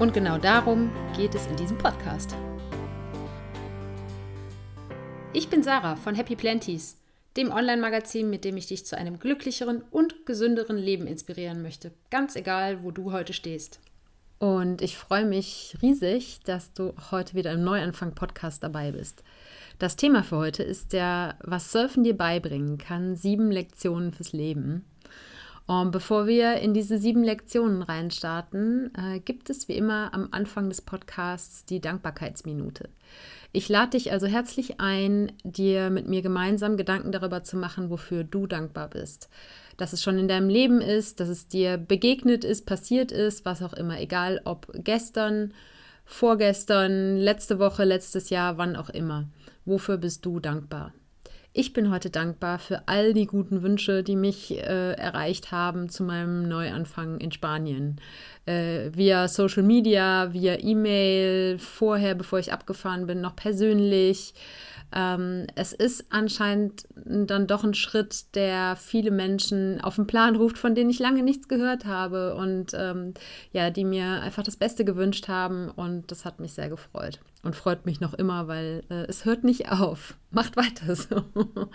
Und genau darum geht es in diesem Podcast. Ich bin Sarah von Happy Planties, dem Online-Magazin, mit dem ich dich zu einem glücklicheren und gesünderen Leben inspirieren möchte, ganz egal, wo du heute stehst. Und ich freue mich riesig, dass du heute wieder im Neuanfang-Podcast dabei bist. Das Thema für heute ist der Was Surfen dir beibringen kann, sieben Lektionen fürs Leben. Und bevor wir in diese sieben Lektionen reinstarten, äh, gibt es wie immer am Anfang des Podcasts die Dankbarkeitsminute. Ich lade dich also herzlich ein, dir mit mir gemeinsam Gedanken darüber zu machen, wofür du dankbar bist. Dass es schon in deinem Leben ist, dass es dir begegnet ist, passiert ist, was auch immer, egal ob gestern, vorgestern, letzte Woche, letztes Jahr, wann auch immer. Wofür bist du dankbar? Ich bin heute dankbar für all die guten Wünsche, die mich äh, erreicht haben zu meinem Neuanfang in Spanien. Äh, via Social Media, via E-Mail, vorher, bevor ich abgefahren bin, noch persönlich. Ähm, es ist anscheinend dann doch ein Schritt, der viele Menschen auf den Plan ruft, von denen ich lange nichts gehört habe und ähm, ja, die mir einfach das Beste gewünscht haben und das hat mich sehr gefreut und freut mich noch immer, weil äh, es hört nicht auf. Macht weiter so.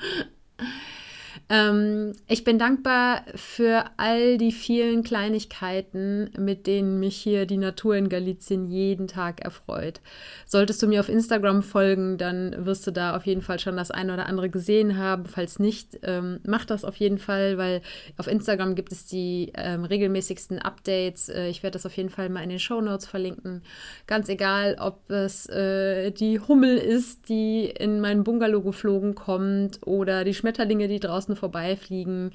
Ähm, ich bin dankbar für all die vielen Kleinigkeiten, mit denen mich hier die Natur in Galizien jeden Tag erfreut. Solltest du mir auf Instagram folgen, dann wirst du da auf jeden Fall schon das eine oder andere gesehen haben. Falls nicht, ähm, mach das auf jeden Fall, weil auf Instagram gibt es die ähm, regelmäßigsten Updates. Äh, ich werde das auf jeden Fall mal in den Show Notes verlinken. Ganz egal, ob es äh, die Hummel ist, die in mein Bungalow geflogen kommt oder die Schmetterlinge, die draußen vorbeifliegen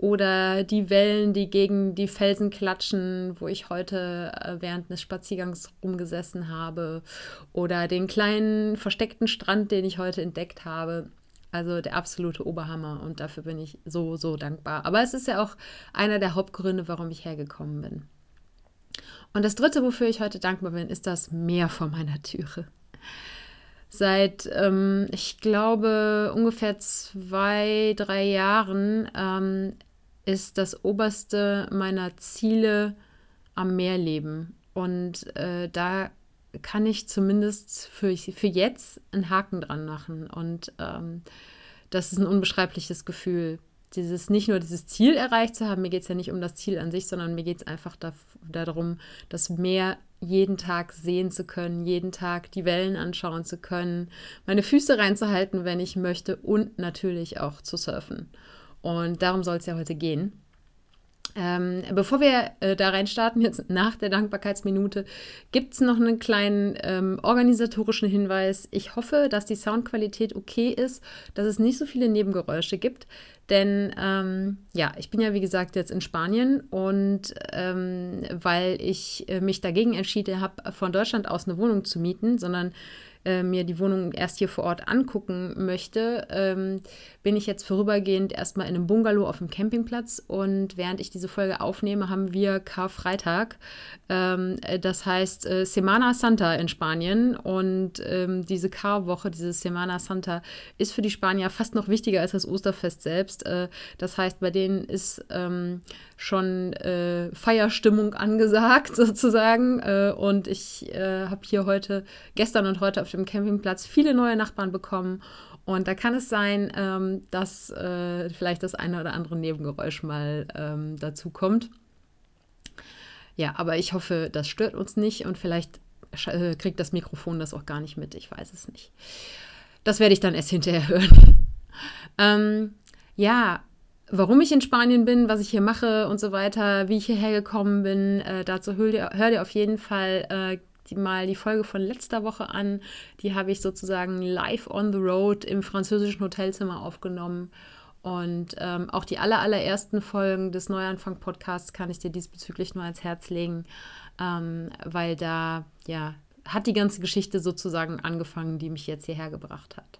oder die Wellen, die gegen die Felsen klatschen, wo ich heute äh, während des Spaziergangs rumgesessen habe oder den kleinen versteckten Strand, den ich heute entdeckt habe. Also der absolute Oberhammer und dafür bin ich so, so dankbar. Aber es ist ja auch einer der Hauptgründe, warum ich hergekommen bin. Und das Dritte, wofür ich heute dankbar bin, ist das Meer vor meiner Türe seit, ähm, ich glaube, ungefähr zwei, drei Jahren ähm, ist das oberste meiner Ziele am Meer leben. Und äh, da kann ich zumindest für, für jetzt einen Haken dran machen. Und ähm, das ist ein unbeschreibliches Gefühl. Dieses nicht nur dieses Ziel erreicht zu haben, mir geht es ja nicht um das Ziel an sich, sondern mir geht es einfach da, darum, das Meer jeden Tag sehen zu können, jeden Tag die Wellen anschauen zu können, meine Füße reinzuhalten, wenn ich möchte und natürlich auch zu surfen. Und darum soll es ja heute gehen. Ähm, bevor wir äh, da rein starten, jetzt nach der Dankbarkeitsminute, gibt es noch einen kleinen ähm, organisatorischen Hinweis. Ich hoffe, dass die Soundqualität okay ist, dass es nicht so viele Nebengeräusche gibt. Denn ähm, ja, ich bin ja wie gesagt jetzt in Spanien und ähm, weil ich äh, mich dagegen entschieden habe, von Deutschland aus eine Wohnung zu mieten, sondern äh, mir die Wohnung erst hier vor Ort angucken möchte, ähm, bin ich jetzt vorübergehend erstmal in einem Bungalow auf dem Campingplatz und während ich diese Folge aufnehme, haben wir Karfreitag. Ähm, das heißt äh, Semana Santa in Spanien und ähm, diese Karwoche, diese Semana Santa, ist für die Spanier fast noch wichtiger als das Osterfest selbst. Äh, das heißt, bei denen ist ähm, schon äh, Feierstimmung angesagt sozusagen äh, und ich äh, habe hier heute, gestern und heute auf dem Campingplatz viele neue Nachbarn bekommen und da kann es sein, ähm, dass äh, vielleicht das eine oder andere Nebengeräusch mal ähm, dazu kommt. Ja, aber ich hoffe, das stört uns nicht und vielleicht äh, kriegt das Mikrofon das auch gar nicht mit. Ich weiß es nicht. Das werde ich dann erst hinterher hören. ähm, ja, warum ich in Spanien bin, was ich hier mache und so weiter, wie ich hierher gekommen bin, äh, dazu hör dir, hör dir auf jeden Fall äh, die, mal die Folge von letzter Woche an. Die habe ich sozusagen live on the road im französischen Hotelzimmer aufgenommen. Und ähm, auch die aller, allerersten Folgen des Neuanfang-Podcasts kann ich dir diesbezüglich nur ans Herz legen, ähm, weil da ja hat die ganze Geschichte sozusagen angefangen, die mich jetzt hierher gebracht hat.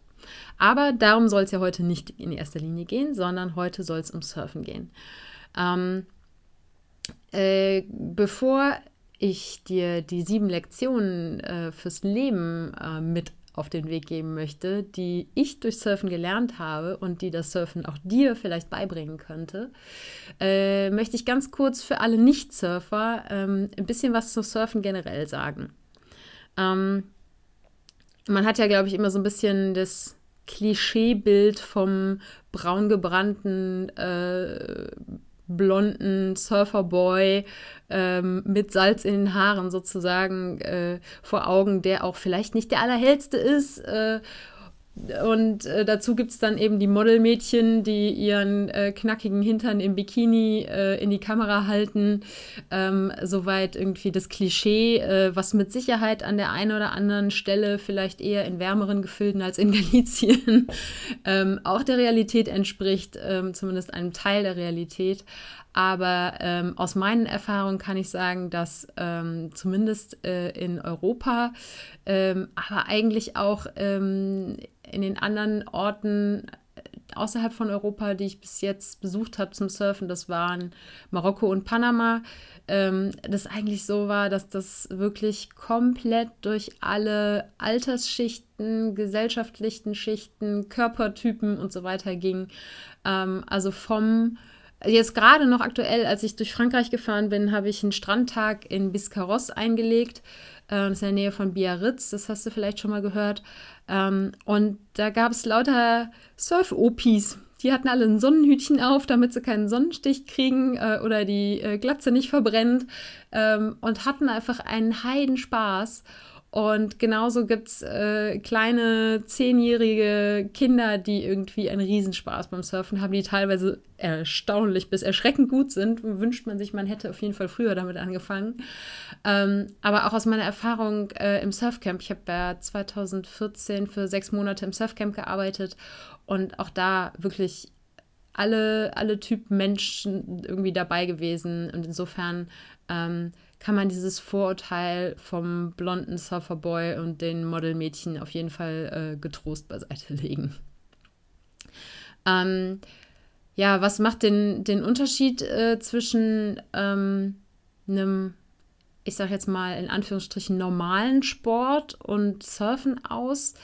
Aber darum soll es ja heute nicht in erster Linie gehen, sondern heute soll es um Surfen gehen. Ähm, äh, bevor ich dir die sieben Lektionen äh, fürs Leben äh, mit auf den Weg geben möchte, die ich durch Surfen gelernt habe und die das Surfen auch dir vielleicht beibringen könnte, äh, möchte ich ganz kurz für alle Nicht-Surfer ähm, ein bisschen was zu Surfen generell sagen. Ähm, man hat ja, glaube ich, immer so ein bisschen das Klischeebild vom braungebrannten äh, blonden Surferboy ähm, mit Salz in den Haaren sozusagen äh, vor Augen, der auch vielleicht nicht der allerhellste ist. Äh, und äh, dazu gibt es dann eben die Modelmädchen, die ihren äh, knackigen Hintern im Bikini äh, in die Kamera halten. Ähm, soweit irgendwie das Klischee, äh, was mit Sicherheit an der einen oder anderen Stelle vielleicht eher in wärmeren Gefilden als in Galizien ähm, auch der Realität entspricht, ähm, zumindest einem Teil der Realität. Aber ähm, aus meinen Erfahrungen kann ich sagen, dass ähm, zumindest äh, in Europa, ähm, aber eigentlich auch ähm, in den anderen Orten äh, außerhalb von Europa, die ich bis jetzt besucht habe zum Surfen, das waren Marokko und Panama, ähm, das eigentlich so war, dass das wirklich komplett durch alle Altersschichten, gesellschaftlichen Schichten, Körpertypen und so weiter ging. Ähm, also vom Jetzt gerade noch aktuell, als ich durch Frankreich gefahren bin, habe ich einen Strandtag in Biscarrosse eingelegt. Äh, das ist in der Nähe von Biarritz, das hast du vielleicht schon mal gehört. Ähm, und da gab es lauter Surf-Opis. Die hatten alle ein Sonnenhütchen auf, damit sie keinen Sonnenstich kriegen äh, oder die äh, Glatze nicht verbrennt. Ähm, und hatten einfach einen Heidenspaß. Und genauso gibt es äh, kleine zehnjährige Kinder, die irgendwie einen Riesenspaß beim Surfen haben, die teilweise erstaunlich bis erschreckend gut sind. Wünscht man sich, man hätte auf jeden Fall früher damit angefangen. Ähm, aber auch aus meiner Erfahrung äh, im Surfcamp, ich habe ja 2014 für sechs Monate im Surfcamp gearbeitet und auch da wirklich alle, alle Typen Menschen irgendwie dabei gewesen. Und insofern ähm, kann man dieses Vorurteil vom blonden Surferboy und den Modelmädchen auf jeden Fall äh, getrost beiseite legen. Ähm, ja, was macht den, den Unterschied äh, zwischen ähm, einem, ich sag jetzt mal in Anführungsstrichen, normalen Sport und Surfen aus?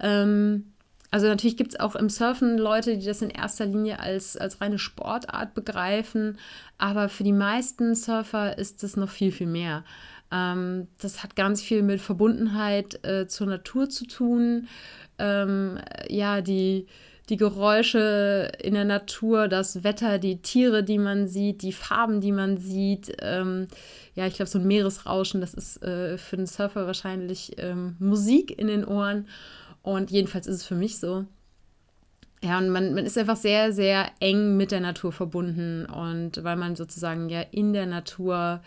Ähm, also natürlich gibt es auch im Surfen Leute, die das in erster Linie als, als reine Sportart begreifen, aber für die meisten Surfer ist es noch viel, viel mehr. Ähm, das hat ganz viel mit Verbundenheit äh, zur Natur zu tun. Ähm, ja, die, die Geräusche in der Natur, das Wetter, die Tiere, die man sieht, die Farben, die man sieht. Ähm, ja, ich glaube, so ein Meeresrauschen, das ist äh, für den Surfer wahrscheinlich ähm, Musik in den Ohren. Und jedenfalls ist es für mich so. Ja, und man, man ist einfach sehr, sehr eng mit der Natur verbunden. Und weil man sozusagen ja in der Natur,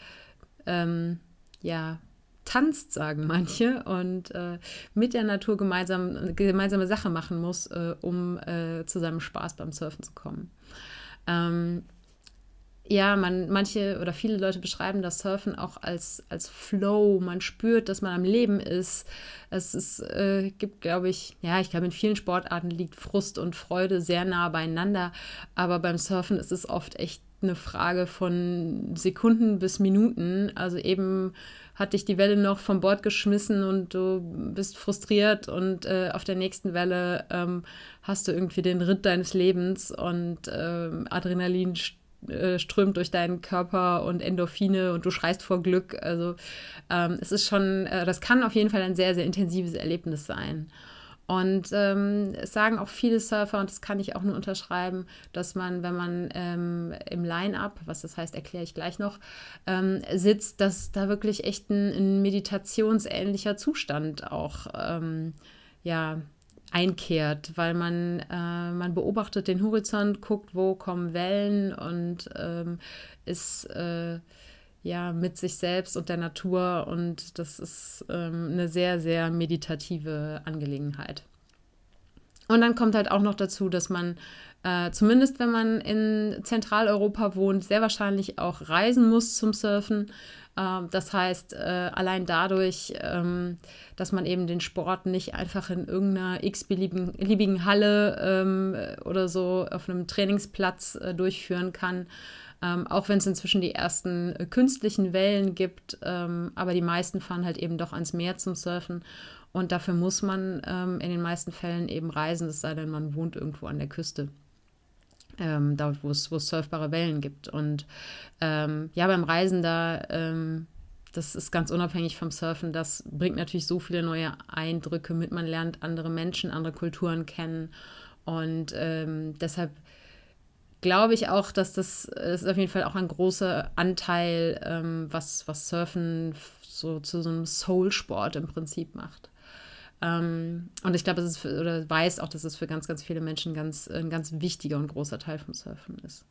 ähm, ja, tanzt, sagen manche, und äh, mit der Natur gemeinsam, gemeinsame Sache machen muss, äh, um äh, zu seinem Spaß beim Surfen zu kommen. Ähm, ja, man, manche oder viele Leute beschreiben das Surfen auch als, als Flow. Man spürt, dass man am Leben ist. Es ist, äh, gibt, glaube ich, ja, ich glaube, in vielen Sportarten liegt Frust und Freude sehr nah beieinander. Aber beim Surfen ist es oft echt eine Frage von Sekunden bis Minuten. Also eben hat dich die Welle noch vom Bord geschmissen und du bist frustriert und äh, auf der nächsten Welle ähm, hast du irgendwie den Ritt deines Lebens und ähm, Adrenalin äh, strömt durch deinen Körper und Endorphine und du schreist vor Glück. Also ähm, es ist schon, äh, das kann auf jeden Fall ein sehr, sehr intensives Erlebnis sein. Und ähm, es sagen auch viele Surfer, und das kann ich auch nur unterschreiben, dass man, wenn man ähm, im Line-up, was das heißt, erkläre ich gleich noch, ähm, sitzt, dass da wirklich echt ein, ein meditationsähnlicher Zustand auch ähm, ja, einkehrt, weil man, äh, man beobachtet den Horizont, guckt, wo kommen Wellen und ähm, ist äh, ja mit sich selbst und der Natur und das ist ähm, eine sehr, sehr meditative Angelegenheit. Und dann kommt halt auch noch dazu, dass man äh, zumindest wenn man in Zentraleuropa wohnt, sehr wahrscheinlich auch reisen muss zum Surfen. Ähm, das heißt, äh, allein dadurch, ähm, dass man eben den Sport nicht einfach in irgendeiner x-beliebigen Halle ähm, oder so auf einem Trainingsplatz äh, durchführen kann, ähm, auch wenn es inzwischen die ersten äh, künstlichen Wellen gibt, ähm, aber die meisten fahren halt eben doch ans Meer zum Surfen. Und dafür muss man ähm, in den meisten Fällen eben reisen, es sei denn, man wohnt irgendwo an der Küste. Ähm, dort, wo es surfbare Wellen gibt. Und ähm, ja, beim Reisen da, ähm, das ist ganz unabhängig vom Surfen, das bringt natürlich so viele neue Eindrücke mit. Man lernt andere Menschen, andere Kulturen kennen. Und deshalb glaube ich auch, dass das, das ist auf jeden Fall auch ein großer Anteil, ähm, was, was Surfen so zu so einem Soul-Sport im Prinzip macht. Ähm, und ich glaube, es ist für, oder weiß auch, dass es für ganz, ganz viele Menschen ganz, ein ganz wichtiger und großer Teil vom Surfen ist.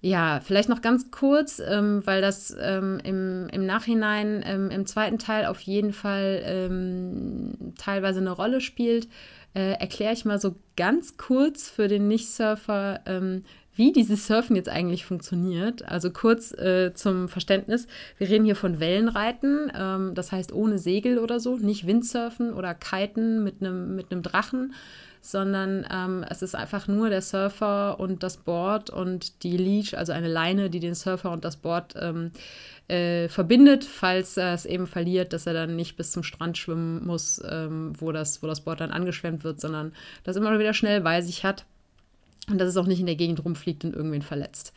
Ja, vielleicht noch ganz kurz, ähm, weil das ähm, im, im Nachhinein ähm, im zweiten Teil auf jeden Fall ähm, teilweise eine Rolle spielt äh, erkläre ich mal so ganz kurz für den Nicht-Surfer, ähm, wie dieses Surfen jetzt eigentlich funktioniert. Also kurz äh, zum Verständnis, wir reden hier von Wellenreiten, ähm, das heißt ohne Segel oder so, nicht Windsurfen oder Kiten mit einem mit Drachen, sondern ähm, es ist einfach nur der Surfer und das Board und die Leash, also eine Leine, die den Surfer und das Board ähm, äh, verbindet, falls er es eben verliert, dass er dann nicht bis zum Strand schwimmen muss, ähm, wo, das, wo das Board dann angeschwemmt wird, sondern das immer wieder schnell bei sich hat und dass es auch nicht in der Gegend rumfliegt und irgendwen verletzt.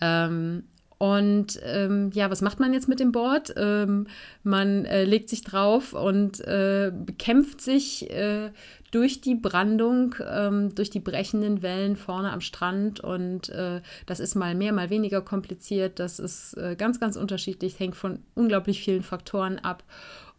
Ähm, und ähm, ja, was macht man jetzt mit dem Board? Ähm, man äh, legt sich drauf und äh, bekämpft sich äh, durch die Brandung, ähm, durch die brechenden Wellen vorne am Strand. Und äh, das ist mal mehr, mal weniger kompliziert. Das ist äh, ganz, ganz unterschiedlich, hängt von unglaublich vielen Faktoren ab.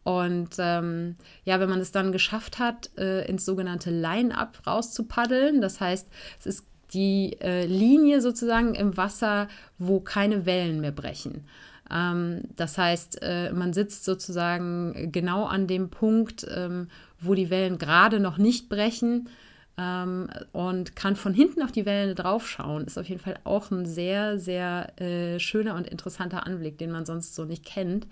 Und ähm, ja, wenn man es dann geschafft hat, äh, ins sogenannte Line-Up rauszupaddeln, das heißt, es ist die äh, Linie sozusagen im Wasser, wo keine Wellen mehr brechen. Ähm, das heißt, äh, man sitzt sozusagen genau an dem Punkt, ähm, wo die Wellen gerade noch nicht brechen ähm, und kann von hinten auf die Wellen draufschauen. Ist auf jeden Fall auch ein sehr, sehr äh, schöner und interessanter Anblick, den man sonst so nicht kennt.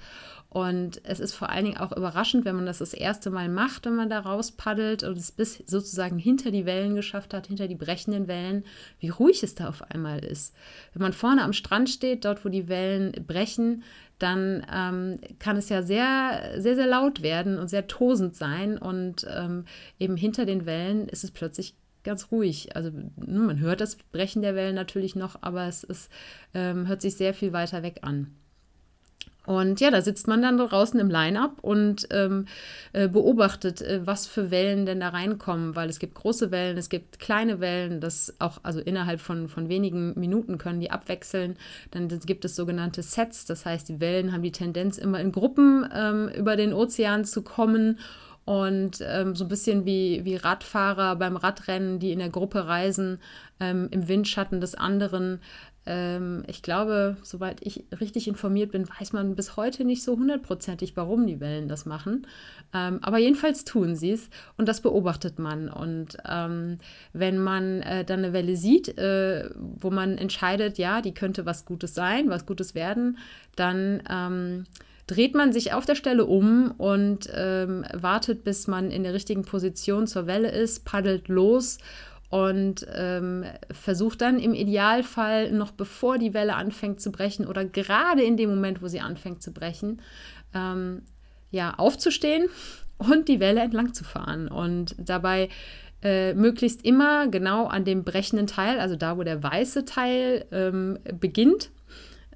Und es ist vor allen Dingen auch überraschend, wenn man das das erste Mal macht, wenn man da raus paddelt und es bis sozusagen hinter die Wellen geschafft hat, hinter die brechenden Wellen, wie ruhig es da auf einmal ist. Wenn man vorne am Strand steht, dort wo die Wellen brechen, dann ähm, kann es ja sehr, sehr, sehr laut werden und sehr tosend sein. Und ähm, eben hinter den Wellen ist es plötzlich ganz ruhig. Also hm, man hört das Brechen der Wellen natürlich noch, aber es ist, ähm, hört sich sehr viel weiter weg an. Und ja, da sitzt man dann draußen im Line-up und ähm, äh, beobachtet, äh, was für Wellen denn da reinkommen, weil es gibt große Wellen, es gibt kleine Wellen, das auch, also innerhalb von, von wenigen Minuten können die abwechseln. Dann gibt es sogenannte Sets, das heißt, die Wellen haben die Tendenz, immer in Gruppen ähm, über den Ozean zu kommen und ähm, so ein bisschen wie, wie Radfahrer beim Radrennen, die in der Gruppe reisen, ähm, im Windschatten des anderen ähm, ich glaube, soweit ich richtig informiert bin, weiß man bis heute nicht so hundertprozentig, warum die Wellen das machen. Ähm, aber jedenfalls tun sie es und das beobachtet man. Und ähm, wenn man äh, dann eine Welle sieht, äh, wo man entscheidet, ja, die könnte was Gutes sein, was Gutes werden, dann ähm, dreht man sich auf der Stelle um und ähm, wartet, bis man in der richtigen Position zur Welle ist, paddelt los und ähm, versucht dann im Idealfall noch bevor die Welle anfängt zu brechen oder gerade in dem Moment, wo sie anfängt zu brechen, ähm, ja, aufzustehen und die Welle entlang zu fahren. Und dabei äh, möglichst immer genau an dem brechenden Teil, also da, wo der weiße Teil ähm, beginnt,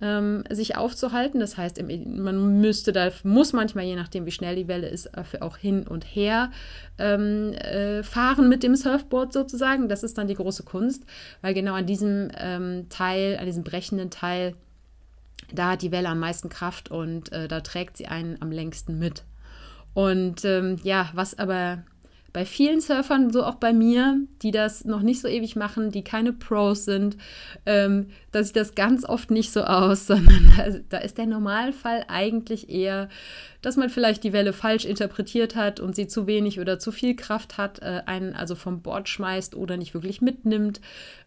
ähm, sich aufzuhalten. Das heißt, man müsste da, muss manchmal, je nachdem wie schnell die Welle ist, auch hin und her ähm, äh, fahren mit dem Surfboard sozusagen. Das ist dann die große Kunst, weil genau an diesem ähm, Teil, an diesem brechenden Teil, da hat die Welle am meisten Kraft und äh, da trägt sie einen am längsten mit. Und ähm, ja, was aber bei vielen Surfern, so auch bei mir, die das noch nicht so ewig machen, die keine Pros sind, ähm, da sieht das ganz oft nicht so aus, sondern da, da ist der Normalfall eigentlich eher, dass man vielleicht die Welle falsch interpretiert hat und sie zu wenig oder zu viel Kraft hat, äh, einen also vom Bord schmeißt oder nicht wirklich mitnimmt,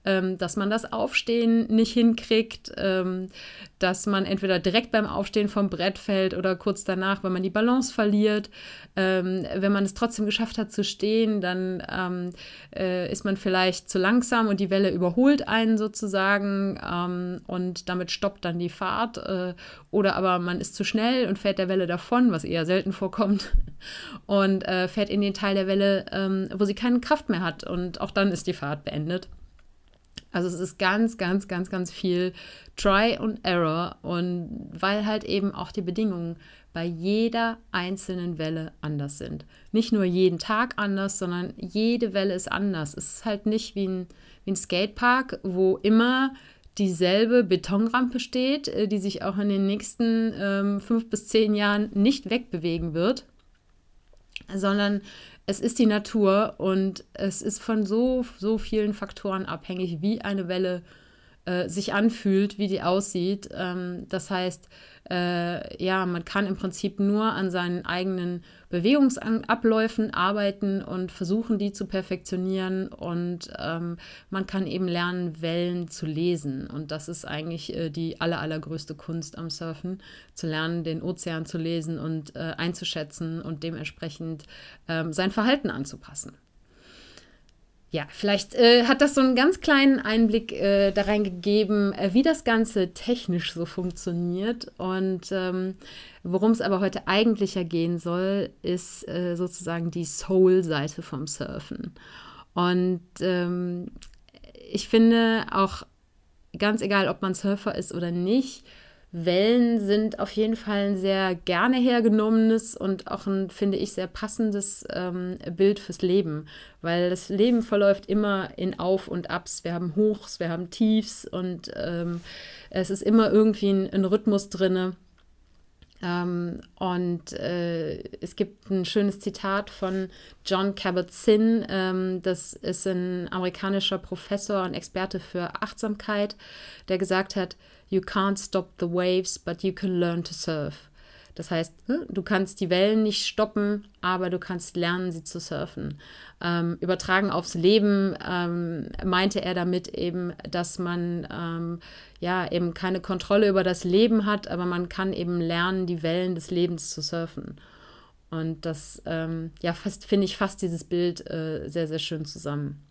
ähm, dass man das Aufstehen nicht hinkriegt, ähm, dass man entweder direkt beim Aufstehen vom Brett fällt oder kurz danach, wenn man die Balance verliert. Ähm, wenn man es trotzdem geschafft hat zu stehen, dann ähm, äh, ist man vielleicht zu langsam und die Welle überholt einen sozusagen ähm, und damit stoppt dann die Fahrt. Äh, oder aber man ist zu schnell und fährt der Welle davon, was eher selten vorkommt, und äh, fährt in den Teil der Welle, ähm, wo sie keine Kraft mehr hat. Und auch dann ist die Fahrt beendet. Also es ist ganz, ganz, ganz, ganz viel Try und Error und weil halt eben auch die Bedingungen bei jeder einzelnen Welle anders sind. Nicht nur jeden Tag anders, sondern jede Welle ist anders. Es ist halt nicht wie ein, wie ein Skatepark, wo immer dieselbe Betonrampe steht, äh, die sich auch in den nächsten ähm, fünf bis zehn Jahren nicht wegbewegen wird, sondern es ist die Natur und es ist von so, so vielen Faktoren abhängig, wie eine Welle äh, sich anfühlt, wie die aussieht. Ähm, das heißt, äh, ja, man kann im Prinzip nur an seinen eigenen Bewegungsabläufen arbeiten und versuchen, die zu perfektionieren. Und ähm, man kann eben lernen, Wellen zu lesen. Und das ist eigentlich äh, die aller, allergrößte Kunst am Surfen, zu lernen, den Ozean zu lesen und äh, einzuschätzen und dementsprechend ähm, sein Verhalten anzupassen ja, vielleicht äh, hat das so einen ganz kleinen Einblick äh, da reingegeben, äh, wie das Ganze technisch so funktioniert. Und ähm, worum es aber heute eigentlicher gehen soll, ist äh, sozusagen die Soul-Seite vom Surfen. Und ähm, ich finde auch ganz egal, ob man Surfer ist oder nicht, Wellen sind auf jeden Fall ein sehr gerne hergenommenes und auch ein, finde ich, sehr passendes ähm, Bild fürs Leben, weil das Leben verläuft immer in Auf und Abs. Wir haben Hochs, wir haben Tiefs und ähm, es ist immer irgendwie ein, ein Rhythmus drinne. Ähm, und äh, es gibt ein schönes Zitat von John Kabat-Zinn. Ähm, das ist ein amerikanischer Professor und Experte für Achtsamkeit, der gesagt hat, You can't stop the waves, but you can learn to surf. Das heißt, ne, du kannst die Wellen nicht stoppen, aber du kannst lernen, sie zu surfen. Ähm, übertragen aufs Leben ähm, meinte er damit eben, dass man ähm, ja eben keine Kontrolle über das Leben hat, aber man kann eben lernen, die Wellen des Lebens zu surfen. Und das, ähm, ja, finde ich fast dieses Bild äh, sehr, sehr schön zusammen.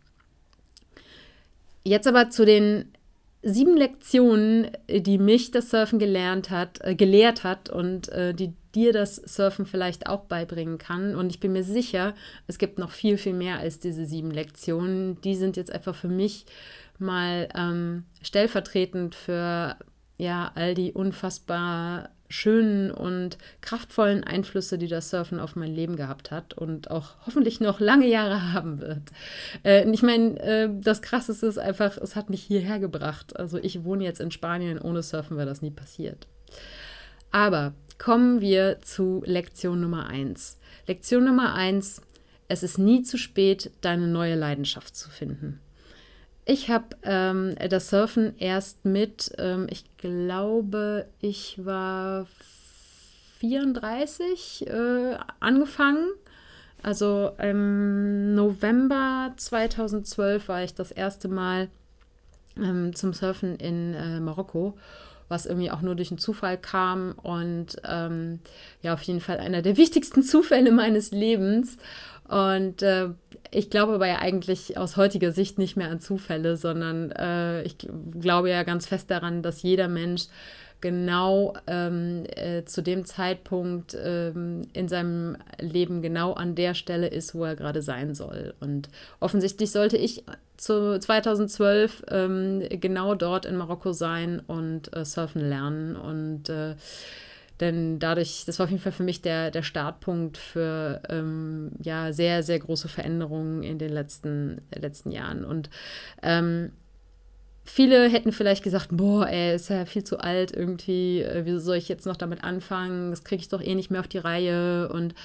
Jetzt aber zu den sieben Lektionen, die mich das Surfen gelernt hat, äh, gelehrt hat und äh, die dir das Surfen vielleicht auch beibringen kann. Und ich bin mir sicher, es gibt noch viel, viel mehr als diese sieben Lektionen. Die sind jetzt einfach für mich mal ähm, stellvertretend für ja all die unfassbar schönen und kraftvollen Einflüsse, die das Surfen auf mein Leben gehabt hat und auch hoffentlich noch lange Jahre haben wird. Äh, ich meine, äh, das Krasseste ist einfach, es hat mich hierher gebracht. Also ich wohne jetzt in Spanien, ohne Surfen wäre das nie passiert. Aber kommen wir zu Lektion Nummer 1. Lektion Nummer 1, es ist nie zu spät, deine neue Leidenschaft zu finden. Ich habe ähm, das Surfen erst mit, ähm, ich glaube, ich war 34 äh, angefangen. Also im November 2012 war ich das erste Mal ähm, zum Surfen in äh, Marokko, was irgendwie auch nur durch einen Zufall kam und ähm, ja, auf jeden Fall einer der wichtigsten Zufälle meines Lebens. Und äh, ich glaube aber ja eigentlich aus heutiger Sicht nicht mehr an Zufälle, sondern äh, ich glaube ja ganz fest daran, dass jeder Mensch genau ähm, äh, zu dem Zeitpunkt ähm, in seinem Leben genau an der Stelle ist, wo er gerade sein soll. Und offensichtlich sollte ich zu 2012 ähm, genau dort in Marokko sein und äh, surfen lernen und äh, denn dadurch, das war auf jeden Fall für mich der, der Startpunkt für ähm, ja, sehr, sehr große Veränderungen in den letzten, letzten Jahren. Und ähm, viele hätten vielleicht gesagt, boah, er ist ja viel zu alt irgendwie, äh, wieso soll ich jetzt noch damit anfangen? Das kriege ich doch eh nicht mehr auf die Reihe. Und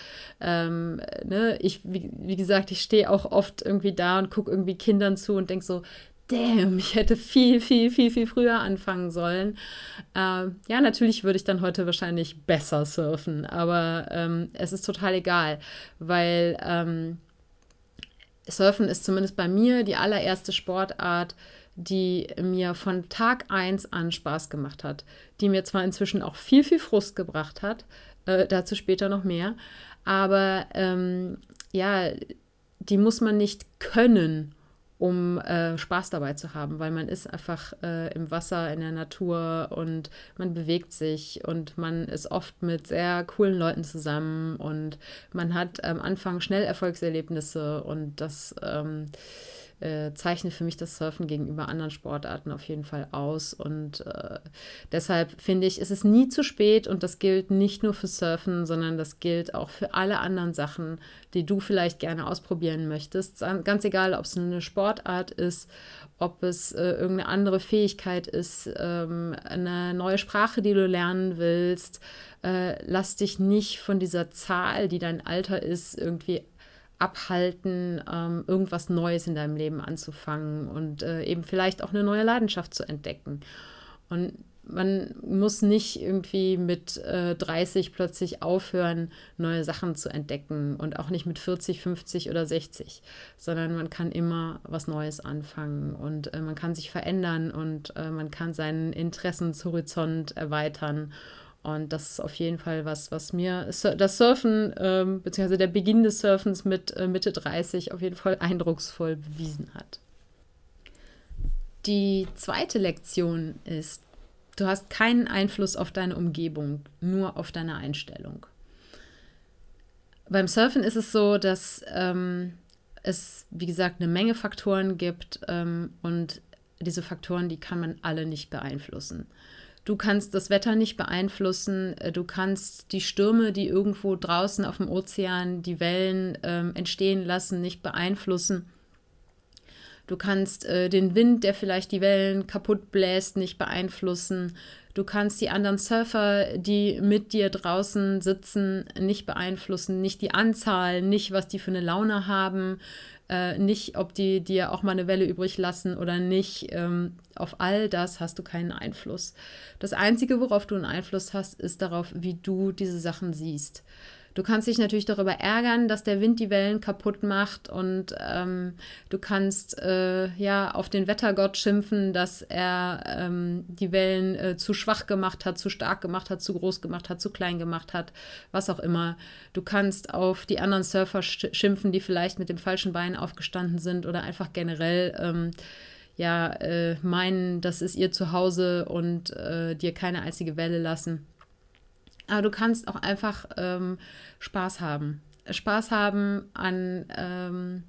ähm, ne, ich, wie, wie gesagt, ich stehe auch oft irgendwie da und gucke irgendwie Kindern zu und denke so, damn, ich hätte viel, viel, viel, viel früher anfangen sollen. Äh, ja, natürlich würde ich dann heute wahrscheinlich besser surfen, aber ähm, es ist total egal, weil ähm, Surfen ist zumindest bei mir die allererste Sportart, die mir von Tag 1 an Spaß gemacht hat, die mir zwar inzwischen auch viel, viel Frust gebracht hat, äh, dazu später noch mehr, aber ähm, ja, die muss man nicht können, um äh, Spaß dabei zu haben, weil man ist einfach äh, im Wasser, in der Natur und man bewegt sich und man ist oft mit sehr coolen Leuten zusammen und man hat am Anfang schnell Erfolgserlebnisse und das ähm, äh, zeichnet für mich das Surfen gegenüber anderen Sportarten auf jeden Fall aus. Und äh, deshalb finde ich, ist es nie zu spät und das gilt nicht nur für Surfen, sondern das gilt auch für alle anderen Sachen, die du vielleicht gerne ausprobieren möchtest. Ganz egal, ob es eine Sportart ist, ob es äh, irgendeine andere Fähigkeit ist, ähm, eine neue Sprache, die du lernen willst. Äh, lass dich nicht von dieser Zahl, die dein Alter ist, irgendwie abhalten, ähm, irgendwas Neues in deinem Leben anzufangen und äh, eben vielleicht auch eine neue Leidenschaft zu entdecken. Und man muss nicht irgendwie mit äh, 30 plötzlich aufhören, neue Sachen zu entdecken und auch nicht mit 40, 50 oder 60, sondern man kann immer was Neues anfangen und äh, man kann sich verändern und äh, man kann seinen Interessenshorizont erweitern und das ist auf jeden Fall was, was mir das Surfen, ähm, beziehungsweise der Beginn des Surfens mit äh, Mitte 30 auf jeden Fall eindrucksvoll bewiesen hat. Die zweite Lektion ist, du hast keinen Einfluss auf deine Umgebung, nur auf deine Einstellung. Beim Surfen ist es so, dass ähm, es, wie gesagt, eine Menge Faktoren gibt ähm, und diese Faktoren, die kann man alle nicht beeinflussen. Du kannst das Wetter nicht beeinflussen. Äh, du kannst die Stürme, die irgendwo draußen auf dem Ozean die Wellen ähm, entstehen lassen, nicht beeinflussen. Du kannst äh, den Wind, der vielleicht die Wellen kaputt bläst, nicht beeinflussen. Du kannst die anderen Surfer, die mit dir draußen sitzen, nicht beeinflussen. Nicht die Anzahl, nicht was die für eine Laune haben äh, nicht, ob die dir auch mal eine Welle übrig lassen oder nicht. Ähm, auf all das hast du keinen Einfluss. Das Einzige, worauf du einen Einfluss hast, ist darauf, wie du diese Sachen siehst. Du kannst dich natürlich darüber ärgern, dass der Wind die Wellen kaputt macht und ähm, du kannst äh, ja auf den Wettergott schimpfen, dass er ähm, die Wellen äh, zu schwach gemacht hat, zu stark gemacht hat, zu groß gemacht hat, zu klein gemacht hat, was auch immer. Du kannst auf die anderen Surfer schimpfen, die vielleicht mit dem falschen Bein aufgestanden sind oder einfach generell ähm, ja äh, meinen, das ist ihr Zuhause und äh, dir keine einzige Welle lassen. Aber du kannst auch einfach ähm, Spaß haben. Spaß haben an, ähm,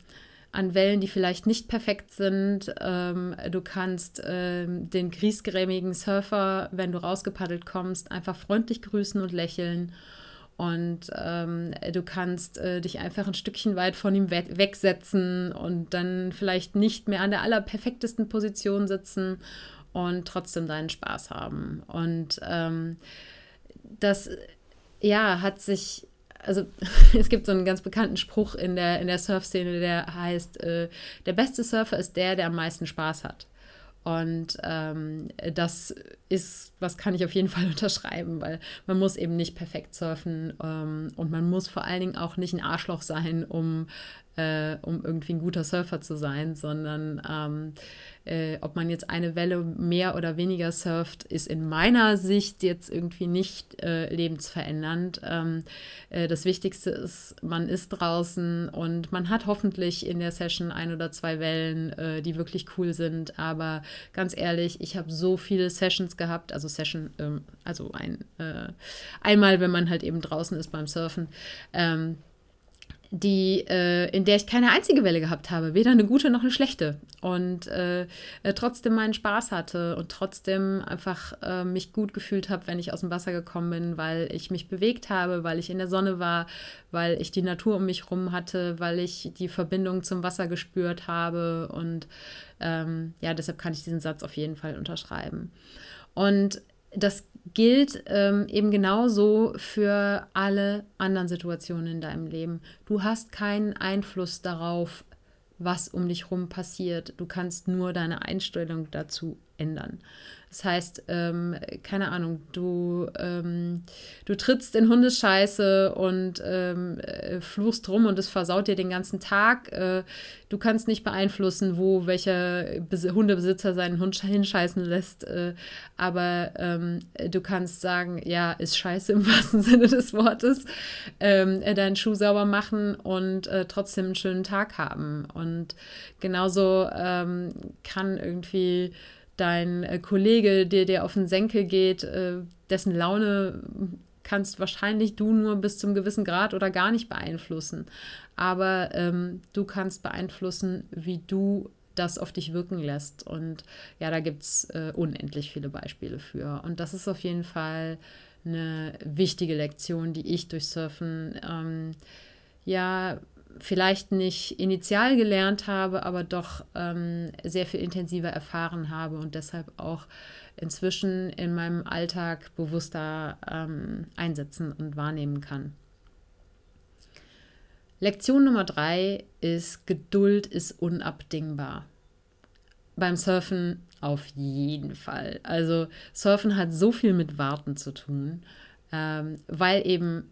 an Wellen, die vielleicht nicht perfekt sind. Ähm, du kannst ähm, den griesgrämigen Surfer, wenn du rausgepaddelt kommst, einfach freundlich grüßen und lächeln. Und ähm, du kannst äh, dich einfach ein Stückchen weit von ihm we wegsetzen und dann vielleicht nicht mehr an der allerperfektesten Position sitzen und trotzdem deinen Spaß haben. Und ähm, das ja hat sich also es gibt so einen ganz bekannten Spruch in der, in der Surf-Szene, der heißt, äh, der beste Surfer ist der, der am meisten Spaß hat. Und ähm, das ist, was kann ich auf jeden Fall unterschreiben, weil man muss eben nicht perfekt surfen ähm, und man muss vor allen Dingen auch nicht ein Arschloch sein, um äh, um irgendwie ein guter Surfer zu sein, sondern ähm, äh, ob man jetzt eine Welle mehr oder weniger surft, ist in meiner Sicht jetzt irgendwie nicht äh, lebensverändernd. Ähm, äh, das Wichtigste ist, man ist draußen und man hat hoffentlich in der Session ein oder zwei Wellen, äh, die wirklich cool sind. Aber ganz ehrlich, ich habe so viele Sessions gehabt, also Session, ähm, also ein, äh, einmal, wenn man halt eben draußen ist beim Surfen. Ähm, die, äh, in der ich keine einzige Welle gehabt habe, weder eine gute noch eine schlechte. Und äh, trotzdem meinen Spaß hatte und trotzdem einfach äh, mich gut gefühlt habe, wenn ich aus dem Wasser gekommen bin, weil ich mich bewegt habe, weil ich in der Sonne war, weil ich die Natur um mich herum hatte, weil ich die Verbindung zum Wasser gespürt habe. Und ähm, ja, deshalb kann ich diesen Satz auf jeden Fall unterschreiben. Und das gilt ähm, eben genauso für alle anderen Situationen in deinem Leben. Du hast keinen Einfluss darauf, was um dich rum passiert. Du kannst nur deine Einstellung dazu ändern. Das heißt, ähm, keine Ahnung, du, ähm, du trittst in Hundescheiße und ähm, äh, fluchst rum und es versaut dir den ganzen Tag. Äh, du kannst nicht beeinflussen, wo welcher Bes Hundebesitzer seinen Hund hinscheißen lässt, äh, aber ähm, du kannst sagen, ja, ist scheiße im wahrsten Sinne des Wortes, ähm, äh, deinen Schuh sauber machen und äh, trotzdem einen schönen Tag haben. Und genauso ähm, kann irgendwie dein äh, Kollege, der dir auf den Senkel geht, äh, dessen Laune kannst wahrscheinlich du nur bis zum gewissen Grad oder gar nicht beeinflussen. Aber ähm, du kannst beeinflussen, wie du das auf dich wirken lässt. Und ja, da gibt es äh, unendlich viele Beispiele für. Und das ist auf jeden Fall eine wichtige Lektion, die ich durch Surfen ähm, ja vielleicht nicht initial gelernt habe, aber doch ähm, sehr viel intensiver erfahren habe und deshalb auch inzwischen in meinem Alltag bewusster ähm, einsetzen und wahrnehmen kann. Lektion Nummer drei ist, Geduld ist unabdingbar. Beim Surfen auf jeden Fall. Also Surfen hat so viel mit Warten zu tun, ähm, weil eben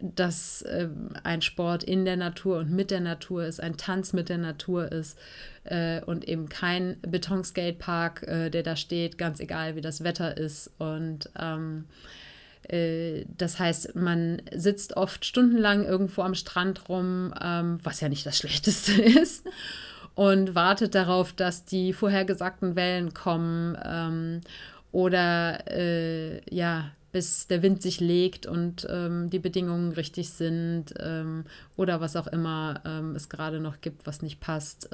dass äh, ein Sport in der Natur und mit der Natur ist, ein Tanz mit der Natur ist äh, und eben kein Betonskatepark, äh, der da steht, ganz egal wie das Wetter ist. Und ähm, äh, das heißt, man sitzt oft stundenlang irgendwo am Strand rum, ähm, was ja nicht das Schlechteste ist. Und wartet darauf, dass die vorhergesagten Wellen kommen ähm, oder äh, ja, bis der Wind sich legt und ähm, die Bedingungen richtig sind ähm, oder was auch immer ähm, es gerade noch gibt, was nicht passt.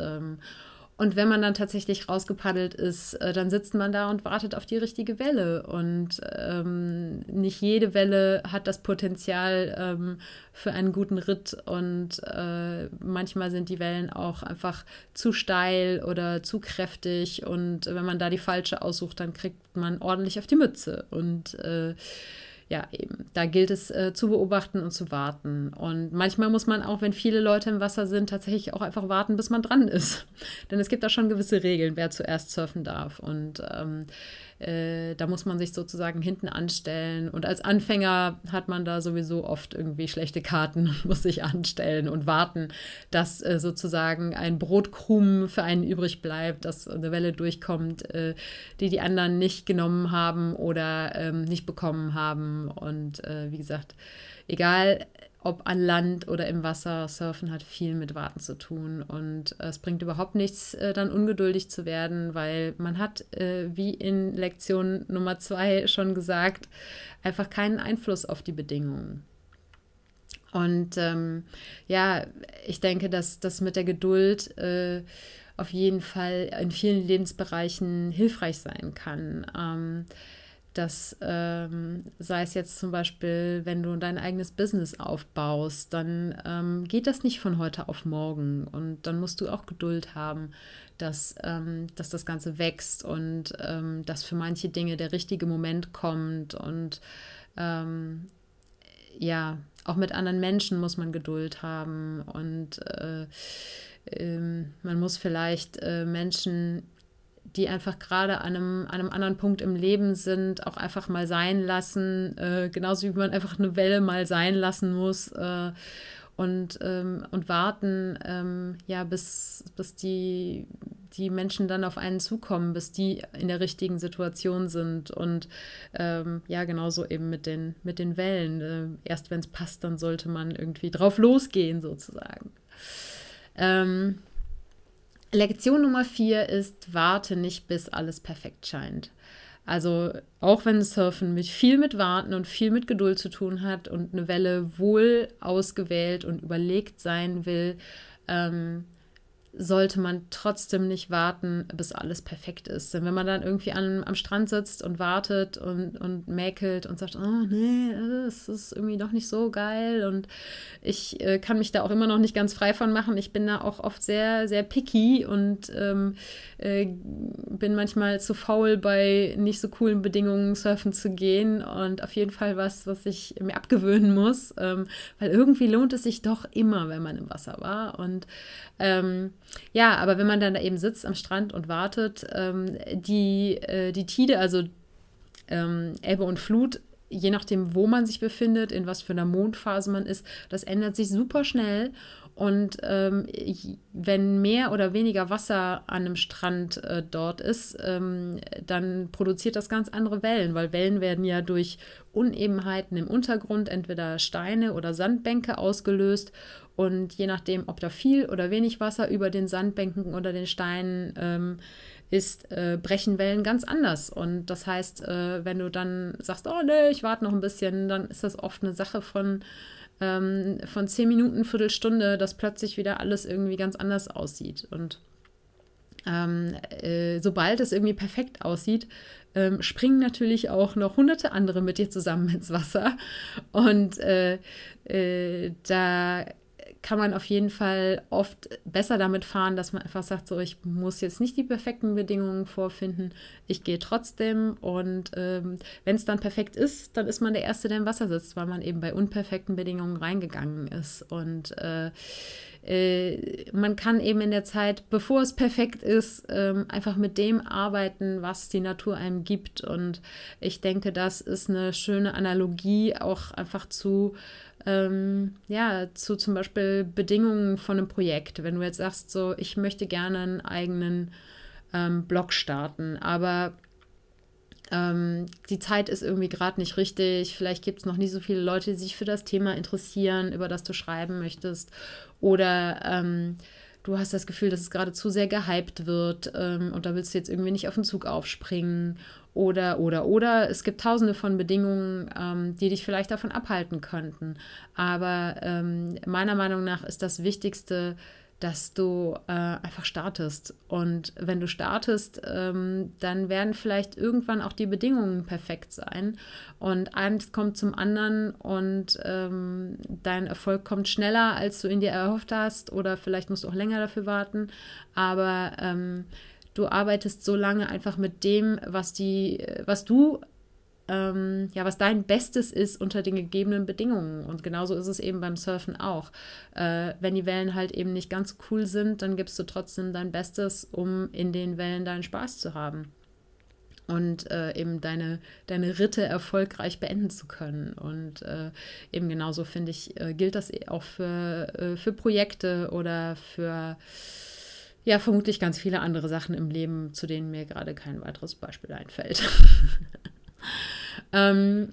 Und wenn man dann tatsächlich rausgepaddelt ist, äh, dann sitzt man da und wartet auf die richtige Welle. Und ähm, nicht jede Welle hat das Potenzial ähm, für einen guten Ritt. Und äh, manchmal sind die Wellen auch einfach zu steil oder zu kräftig. Und wenn man da die falsche aussucht, dann kriegt man ordentlich auf die Mütze. Und äh, ja, eben, da gilt es äh, zu beobachten und zu warten. Und manchmal muss man auch, wenn viele Leute im Wasser sind, tatsächlich auch einfach warten, bis man dran ist. Denn es gibt da schon gewisse Regeln, wer zuerst surfen darf. Und ähm, äh, da muss man sich sozusagen hinten anstellen. Und als Anfänger hat man da sowieso oft irgendwie schlechte Karten und muss sich anstellen und warten, dass äh, sozusagen ein Brotkrumen für einen übrig bleibt, dass eine Welle durchkommt, äh, die die anderen nicht genommen haben oder ähm, nicht bekommen haben. Und äh, wie gesagt, egal ob an Land oder im Wasser, Surfen hat viel mit Warten zu tun. Und es bringt überhaupt nichts, äh, dann ungeduldig zu werden, weil man hat, äh, wie in Lektion Nummer zwei schon gesagt, einfach keinen Einfluss auf die Bedingungen. Und ähm, ja, ich denke, dass das mit der Geduld äh, auf jeden Fall in vielen Lebensbereichen hilfreich sein kann. Ähm, dass ähm, sei es jetzt zum Beispiel, wenn du dein eigenes Business aufbaust, dann ähm, geht das nicht von heute auf morgen. Und dann musst du auch Geduld haben, dass, ähm, dass das Ganze wächst und ähm, dass für manche Dinge der richtige Moment kommt. Und ähm, ja, auch mit anderen Menschen muss man Geduld haben. Und äh, ähm, man muss vielleicht äh, Menschen die einfach gerade an einem, an einem anderen Punkt im Leben sind, auch einfach mal sein lassen, äh, genauso wie man einfach eine Welle mal sein lassen muss äh, und, ähm, und warten, ähm, ja, bis, bis die, die Menschen dann auf einen zukommen, bis die in der richtigen Situation sind und ähm, ja, genauso eben mit den, mit den Wellen. Äh, erst wenn es passt, dann sollte man irgendwie drauf losgehen, sozusagen. Ähm, Lektion Nummer vier ist, warte nicht, bis alles perfekt scheint. Also auch wenn Surfen mit viel mit Warten und viel mit Geduld zu tun hat und eine Welle wohl ausgewählt und überlegt sein will, ähm, sollte man trotzdem nicht warten, bis alles perfekt ist. Denn wenn man dann irgendwie an, am Strand sitzt und wartet und, und mäkelt und sagt, oh nee, das ist irgendwie doch nicht so geil und ich äh, kann mich da auch immer noch nicht ganz frei von machen. Ich bin da auch oft sehr, sehr picky und ähm, äh, bin manchmal zu faul, bei nicht so coolen Bedingungen surfen zu gehen und auf jeden Fall was, was ich mir abgewöhnen muss, ähm, weil irgendwie lohnt es sich doch immer, wenn man im Wasser war und ähm, ja, aber wenn man dann da eben sitzt am Strand und wartet, ähm, die, äh, die Tide, also ähm, Ebbe und Flut, je nachdem, wo man sich befindet, in was für einer Mondphase man ist, das ändert sich super schnell. Und ähm, wenn mehr oder weniger Wasser an einem Strand äh, dort ist, ähm, dann produziert das ganz andere Wellen, weil Wellen werden ja durch Unebenheiten im Untergrund, entweder Steine oder Sandbänke ausgelöst. Und je nachdem, ob da viel oder wenig Wasser über den Sandbänken oder den Steinen ähm, ist, äh, brechen Wellen ganz anders. Und das heißt, äh, wenn du dann sagst, oh nee, ich warte noch ein bisschen, dann ist das oft eine Sache von ähm, von zehn Minuten, Viertelstunde, dass plötzlich wieder alles irgendwie ganz anders aussieht. Und ähm, äh, sobald es irgendwie perfekt aussieht, ähm, springen natürlich auch noch hunderte andere mit dir zusammen ins Wasser. Und äh, äh, da kann man auf jeden Fall oft besser damit fahren, dass man einfach sagt, so ich muss jetzt nicht die perfekten Bedingungen vorfinden, ich gehe trotzdem und ähm, wenn es dann perfekt ist, dann ist man der Erste, der im Wasser sitzt, weil man eben bei unperfekten Bedingungen reingegangen ist. Und äh, äh, man kann eben in der Zeit, bevor es perfekt ist, ähm, einfach mit dem arbeiten, was die Natur einem gibt und ich denke, das ist eine schöne Analogie auch einfach zu ähm, ja, zu zum Beispiel Bedingungen von einem Projekt. Wenn du jetzt sagst, so, ich möchte gerne einen eigenen ähm, Blog starten, aber ähm, die Zeit ist irgendwie gerade nicht richtig, vielleicht gibt es noch nicht so viele Leute, die sich für das Thema interessieren, über das du schreiben möchtest. Oder ähm, du hast das Gefühl, dass es gerade zu sehr gehypt wird ähm, und da willst du jetzt irgendwie nicht auf den Zug aufspringen oder, oder, oder. Es gibt tausende von Bedingungen, ähm, die dich vielleicht davon abhalten könnten. Aber ähm, meiner Meinung nach ist das Wichtigste, dass du äh, einfach startest. Und wenn du startest, ähm, dann werden vielleicht irgendwann auch die Bedingungen perfekt sein. Und eins kommt zum anderen und ähm, dein Erfolg kommt schneller, als du ihn dir erhofft hast. Oder vielleicht musst du auch länger dafür warten. Aber ähm, du arbeitest so lange einfach mit dem, was die, was du ähm, ja, was dein Bestes ist unter den gegebenen Bedingungen. Und genauso ist es eben beim Surfen auch. Äh, wenn die Wellen halt eben nicht ganz cool sind, dann gibst du trotzdem dein Bestes, um in den Wellen deinen Spaß zu haben und äh, eben deine, deine Ritte erfolgreich beenden zu können. Und äh, eben genauso finde ich, äh, gilt das auch für, äh, für Projekte oder für ja, vermutlich ganz viele andere Sachen im Leben, zu denen mir gerade kein weiteres Beispiel einfällt. Ähm,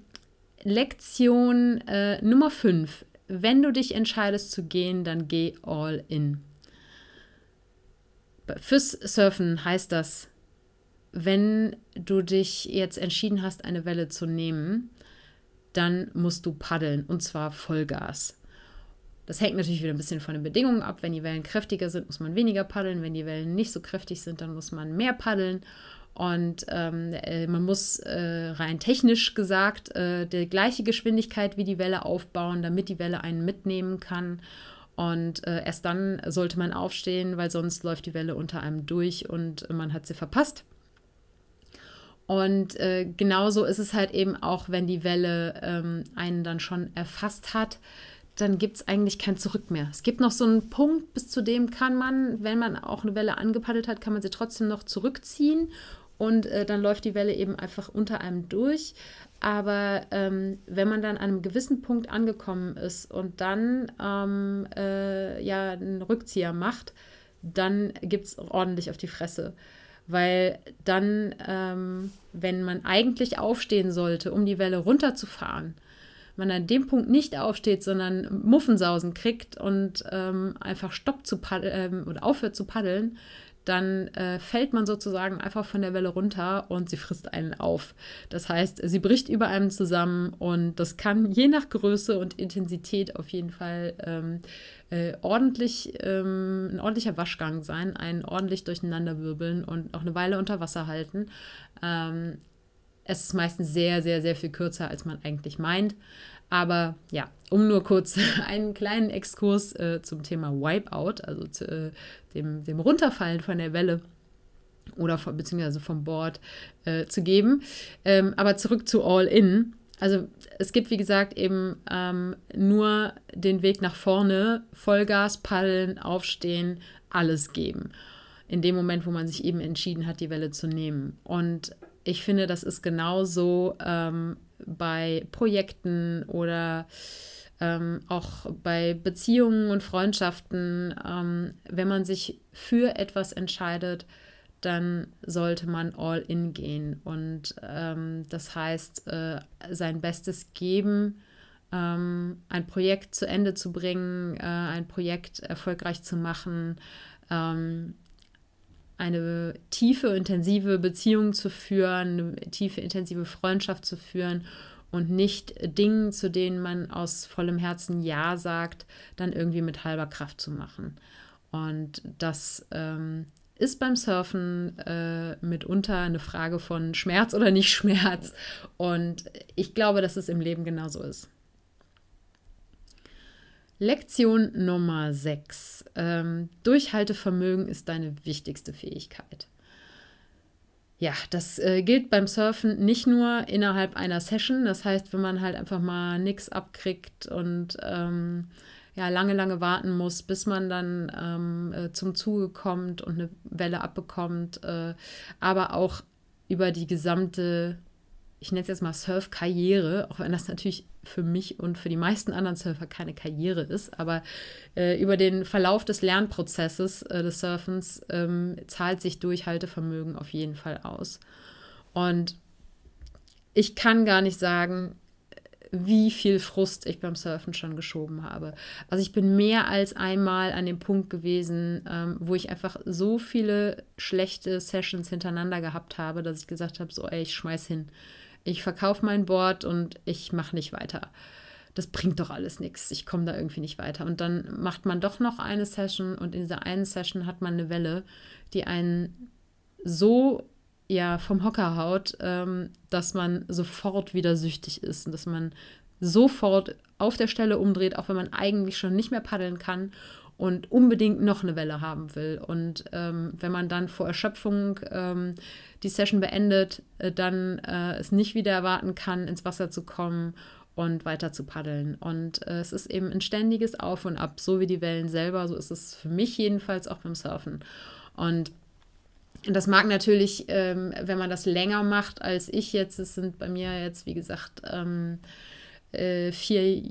Lektion äh, Nummer 5. Wenn du dich entscheidest zu gehen, dann geh all in. Fürs Surfen heißt das, wenn du dich jetzt entschieden hast, eine Welle zu nehmen, dann musst du paddeln und zwar Vollgas. Das hängt natürlich wieder ein bisschen von den Bedingungen ab. Wenn die Wellen kräftiger sind, muss man weniger paddeln. Wenn die Wellen nicht so kräftig sind, dann muss man mehr paddeln. Und ähm, äh, man muss äh, rein technisch gesagt äh, die gleiche Geschwindigkeit wie die Welle aufbauen, damit die Welle einen mitnehmen kann. Und äh, erst dann sollte man aufstehen, weil sonst läuft die Welle unter einem durch und man hat sie verpasst. Und äh, genauso ist es halt eben auch, wenn die Welle ähm, einen dann schon erfasst hat, dann gibt es eigentlich kein Zurück mehr. Es gibt noch so einen Punkt, bis zu dem kann man, wenn man auch eine Welle angepaddelt hat, kann man sie trotzdem noch zurückziehen und äh, dann läuft die Welle eben einfach unter einem durch. Aber ähm, wenn man dann an einem gewissen Punkt angekommen ist und dann ähm, äh, ja einen Rückzieher macht, dann gibt es ordentlich auf die Fresse. Weil dann, ähm, wenn man eigentlich aufstehen sollte, um die Welle runterzufahren, man an dem Punkt nicht aufsteht, sondern Muffensausen kriegt und ähm, einfach stoppt zu paddeln ähm, oder aufhört zu paddeln, dann äh, fällt man sozusagen einfach von der Welle runter und sie frisst einen auf. Das heißt, sie bricht über einem zusammen und das kann je nach Größe und Intensität auf jeden Fall ähm, äh, ordentlich, ähm, ein ordentlicher Waschgang sein, ein ordentlich durcheinanderwirbeln und auch eine Weile unter Wasser halten. Ähm, es ist meistens sehr, sehr, sehr viel kürzer, als man eigentlich meint. Aber ja, um nur kurz einen kleinen Exkurs äh, zum Thema Wipeout, also zu, äh, dem, dem Runterfallen von der Welle oder von, beziehungsweise vom Board äh, zu geben. Ähm, aber zurück zu All In. Also es gibt, wie gesagt, eben ähm, nur den Weg nach vorne, Vollgas, paddeln, aufstehen, alles geben. In dem Moment, wo man sich eben entschieden hat, die Welle zu nehmen. Und ich finde, das ist genauso ähm, bei Projekten oder ähm, auch bei Beziehungen und Freundschaften. Ähm, wenn man sich für etwas entscheidet, dann sollte man all in gehen. Und ähm, das heißt, äh, sein Bestes geben, ähm, ein Projekt zu Ende zu bringen, äh, ein Projekt erfolgreich zu machen, ähm, eine tiefe, intensive Beziehung zu führen, eine tiefe, intensive Freundschaft zu führen und nicht Dingen, zu denen man aus vollem Herzen Ja sagt, dann irgendwie mit halber Kraft zu machen. Und das ähm, ist beim Surfen äh, mitunter eine Frage von Schmerz oder nicht Schmerz. Und ich glaube, dass es im Leben genauso ist. Lektion Nummer 6. Ähm, Durchhaltevermögen ist deine wichtigste Fähigkeit. Ja, das äh, gilt beim Surfen nicht nur innerhalb einer Session. Das heißt, wenn man halt einfach mal nichts abkriegt und ähm, ja, lange, lange warten muss, bis man dann ähm, äh, zum Zuge kommt und eine Welle abbekommt, äh, aber auch über die gesamte, ich nenne es jetzt mal Surf-Karriere, auch wenn das natürlich für mich und für die meisten anderen Surfer keine Karriere ist, aber äh, über den Verlauf des Lernprozesses äh, des Surfens ähm, zahlt sich Durchhaltevermögen auf jeden Fall aus. Und ich kann gar nicht sagen, wie viel Frust ich beim Surfen schon geschoben habe. Also ich bin mehr als einmal an dem Punkt gewesen, ähm, wo ich einfach so viele schlechte Sessions hintereinander gehabt habe, dass ich gesagt habe, so ey, ich schmeiß hin. Ich verkaufe mein Board und ich mache nicht weiter. Das bringt doch alles nichts. Ich komme da irgendwie nicht weiter. Und dann macht man doch noch eine Session und in dieser einen Session hat man eine Welle, die einen so ja vom Hocker haut, ähm, dass man sofort wieder süchtig ist und dass man sofort auf der Stelle umdreht, auch wenn man eigentlich schon nicht mehr paddeln kann und unbedingt noch eine Welle haben will. Und ähm, wenn man dann vor Erschöpfung ähm, die Session beendet, äh, dann äh, es nicht wieder erwarten kann, ins Wasser zu kommen und weiter zu paddeln. Und äh, es ist eben ein ständiges Auf und Ab, so wie die Wellen selber. So ist es für mich jedenfalls auch beim Surfen. Und das mag natürlich, ähm, wenn man das länger macht als ich jetzt, es sind bei mir jetzt, wie gesagt, ähm, äh, vier,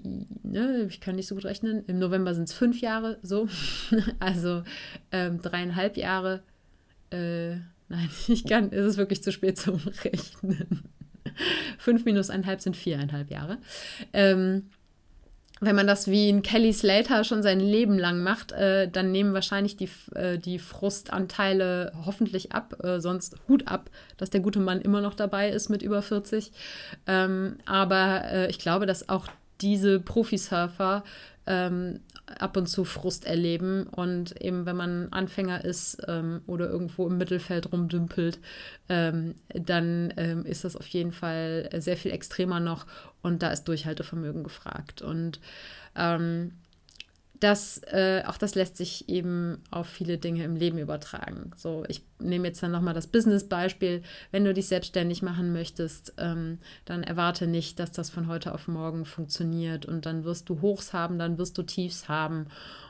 ne, ich kann nicht so gut rechnen, im November sind es fünf Jahre, so, also ähm, dreieinhalb Jahre, äh, nein, ich kann, es ist wirklich zu spät zum Rechnen. fünf minus eineinhalb sind viereinhalb Jahre. Ähm, wenn man das wie ein Kelly Slater schon sein Leben lang macht, äh, dann nehmen wahrscheinlich die, äh, die Frustanteile hoffentlich ab, äh, sonst Hut ab, dass der gute Mann immer noch dabei ist mit über 40. Ähm, aber äh, ich glaube, dass auch diese Profisurfer ähm, ab und zu Frust erleben. Und eben wenn man Anfänger ist ähm, oder irgendwo im Mittelfeld rumdümpelt, ähm, dann ähm, ist das auf jeden Fall sehr viel extremer noch. Und da ist Durchhaltevermögen gefragt. Und ähm, das, äh, auch das lässt sich eben auf viele Dinge im Leben übertragen. So, ich nehme jetzt dann nochmal das Business-Beispiel. Wenn du dich selbstständig machen möchtest, ähm, dann erwarte nicht, dass das von heute auf morgen funktioniert und dann wirst du Hochs haben, dann wirst du Tiefs haben.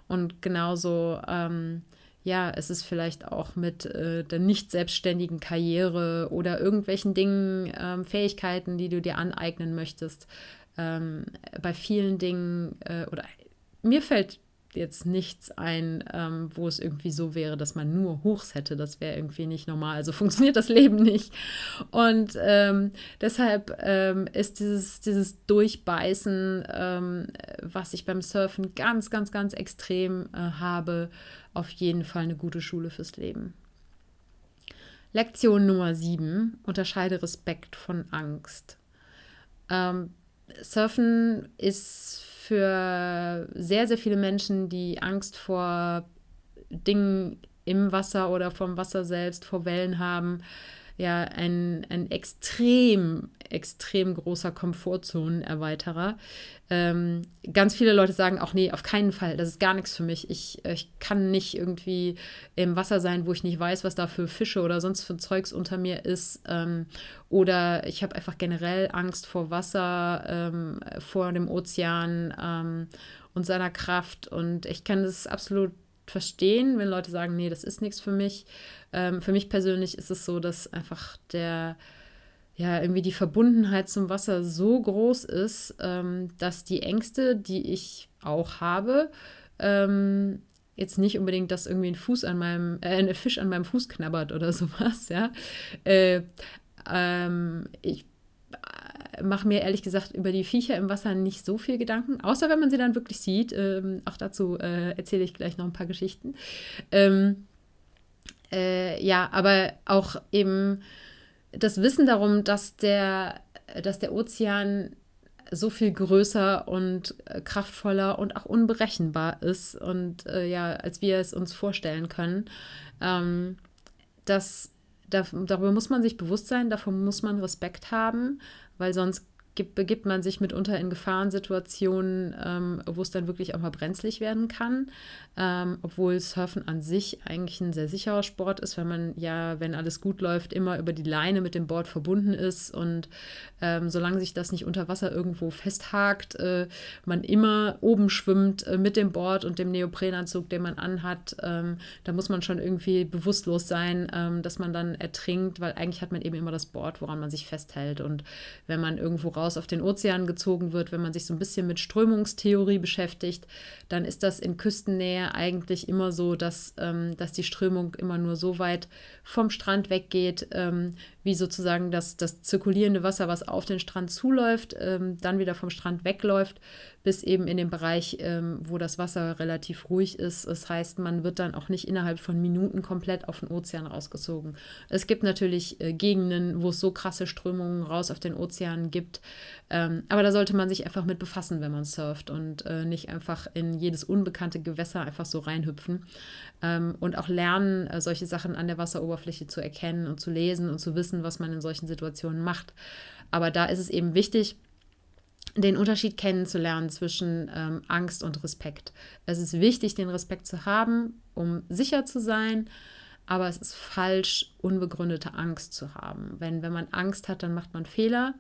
Und genauso, ähm, ja, es ist vielleicht auch mit äh, der nicht selbstständigen Karriere oder irgendwelchen Dingen, ähm, Fähigkeiten, die du dir aneignen möchtest. Ähm, bei vielen Dingen äh, oder mir fällt jetzt nichts ein, ähm, wo es irgendwie so wäre, dass man nur Hochs hätte. Das wäre irgendwie nicht normal. Also funktioniert das Leben nicht. Und ähm, deshalb ähm, ist dieses, dieses Durchbeißen, ähm, was ich beim Surfen ganz, ganz, ganz extrem äh, habe, auf jeden Fall eine gute Schule fürs Leben. Lektion Nummer 7. Unterscheide Respekt von Angst. Ähm, Surfen ist für sehr, sehr viele Menschen, die Angst vor Dingen im Wasser oder vom Wasser selbst, vor Wellen haben, ja ein, ein extrem, extrem großer Komfortzonenerweiterer. Ähm, ganz viele Leute sagen auch, nee, auf keinen Fall, das ist gar nichts für mich. Ich, ich kann nicht irgendwie im Wasser sein, wo ich nicht weiß, was da für Fische oder sonst für Zeugs unter mir ist. Ähm, oder ich habe einfach generell Angst vor Wasser, ähm, vor dem Ozean ähm, und seiner Kraft. Und ich kann das absolut verstehen, wenn Leute sagen, nee, das ist nichts für mich. Ähm, für mich persönlich ist es so, dass einfach der ja, irgendwie die Verbundenheit zum Wasser so groß ist, ähm, dass die Ängste, die ich auch habe, ähm, jetzt nicht unbedingt, dass irgendwie ein Fuß an meinem, äh, ein Fisch an meinem Fuß knabbert oder sowas, ja. Äh, ähm, ich mache mir ehrlich gesagt über die Viecher im Wasser nicht so viel Gedanken, außer wenn man sie dann wirklich sieht. Ähm, auch dazu äh, erzähle ich gleich noch ein paar Geschichten. Ähm, äh, ja, aber auch eben das Wissen darum, dass der, dass der Ozean so viel größer und äh, kraftvoller und auch unberechenbar ist und äh, ja, als wir es uns vorstellen können. Ähm, das, da, darüber muss man sich bewusst sein, davor muss man Respekt haben, weil sonst gibt, begibt man sich mitunter in Gefahrensituationen, ähm, wo es dann wirklich auch mal brenzlig werden kann. Ähm, obwohl Surfen an sich eigentlich ein sehr sicherer Sport ist, weil man ja, wenn alles gut läuft, immer über die Leine mit dem Board verbunden ist und ähm, solange sich das nicht unter Wasser irgendwo festhakt, äh, man immer oben schwimmt äh, mit dem Board und dem Neoprenanzug, den man anhat, ähm, da muss man schon irgendwie bewusstlos sein, ähm, dass man dann ertrinkt, weil eigentlich hat man eben immer das Board, woran man sich festhält und wenn man irgendwo raus raus auf den Ozean gezogen wird, wenn man sich so ein bisschen mit Strömungstheorie beschäftigt, dann ist das in Küstennähe eigentlich immer so, dass, ähm, dass die Strömung immer nur so weit vom Strand weggeht, ähm, wie sozusagen das, das zirkulierende Wasser, was auf den Strand zuläuft, ähm, dann wieder vom Strand wegläuft, bis eben in den Bereich, ähm, wo das Wasser relativ ruhig ist. Das heißt, man wird dann auch nicht innerhalb von Minuten komplett auf den Ozean rausgezogen. Es gibt natürlich äh, Gegenden, wo es so krasse Strömungen raus auf den Ozean gibt, ähm, aber da sollte man sich einfach mit befassen, wenn man surft und äh, nicht einfach in jedes unbekannte Gewässer einfach so reinhüpfen ähm, und auch lernen, äh, solche Sachen an der Wasseroberfläche zu erkennen und zu lesen und zu wissen, was man in solchen Situationen macht. Aber da ist es eben wichtig, den Unterschied kennenzulernen zwischen ähm, Angst und Respekt. Es ist wichtig, den Respekt zu haben, um sicher zu sein, aber es ist falsch, unbegründete Angst zu haben. Wenn, wenn man Angst hat, dann macht man Fehler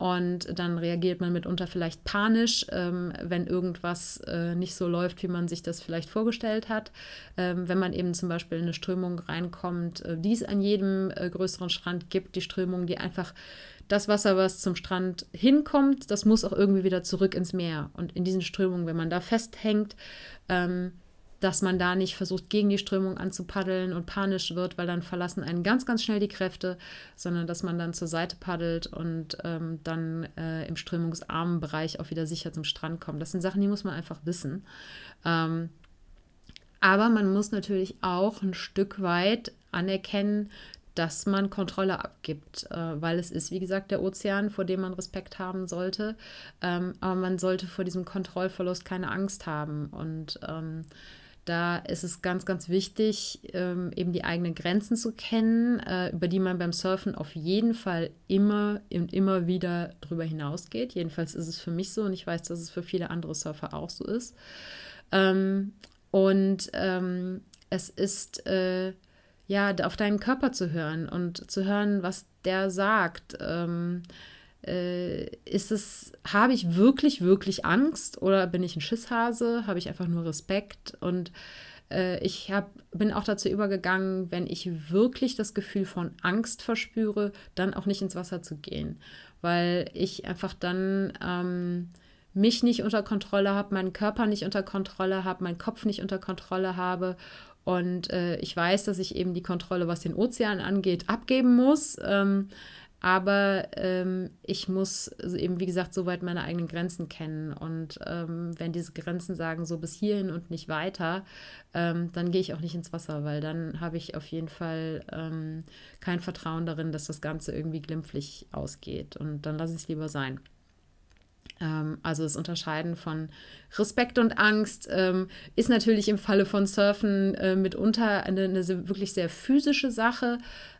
und dann reagiert man mitunter vielleicht panisch, ähm, wenn irgendwas äh, nicht so läuft, wie man sich das vielleicht vorgestellt hat. Ähm, wenn man eben zum Beispiel in eine Strömung reinkommt, äh, die es an jedem äh, größeren Strand gibt, die Strömung, die einfach das Wasser, was zum Strand hinkommt, das muss auch irgendwie wieder zurück ins Meer. Und in diesen Strömungen, wenn man da festhängt, ähm, dass man da nicht versucht, gegen die Strömung anzupaddeln und panisch wird, weil dann verlassen einen ganz, ganz schnell die Kräfte, sondern dass man dann zur Seite paddelt und ähm, dann äh, im strömungsarmen Bereich auch wieder sicher zum Strand kommt. Das sind Sachen, die muss man einfach wissen. Ähm, aber man muss natürlich auch ein Stück weit anerkennen, dass man Kontrolle abgibt, äh, weil es ist, wie gesagt, der Ozean, vor dem man Respekt haben sollte. Ähm, aber man sollte vor diesem Kontrollverlust keine Angst haben. Und ähm, da ist es ganz, ganz wichtig, ähm, eben die eigenen Grenzen zu kennen, äh, über die man beim Surfen auf jeden Fall immer und immer wieder drüber hinausgeht. Jedenfalls ist es für mich so und ich weiß, dass es für viele andere Surfer auch so ist. Ähm, und ähm, es ist äh, ja auf deinen Körper zu hören und zu hören, was der sagt. Ähm, äh, ist es, habe ich wirklich, wirklich Angst oder bin ich ein Schisshase? Habe ich einfach nur Respekt? Und äh, ich hab, bin auch dazu übergegangen, wenn ich wirklich das Gefühl von Angst verspüre, dann auch nicht ins Wasser zu gehen, weil ich einfach dann ähm, mich nicht unter Kontrolle habe, meinen Körper nicht unter Kontrolle habe, meinen Kopf nicht unter Kontrolle habe und äh, ich weiß, dass ich eben die Kontrolle, was den Ozean angeht, abgeben muss. Ähm, aber ähm, ich muss eben, wie gesagt, soweit meine eigenen Grenzen kennen. Und ähm, wenn diese Grenzen sagen, so bis hierhin und nicht weiter, ähm, dann gehe ich auch nicht ins Wasser, weil dann habe ich auf jeden Fall ähm, kein Vertrauen darin, dass das Ganze irgendwie glimpflich ausgeht. Und dann lasse ich es lieber sein. Ähm, also das Unterscheiden von Respekt und Angst ähm, ist natürlich im Falle von Surfen äh, mitunter eine, eine, wirklich sehr physische Sache,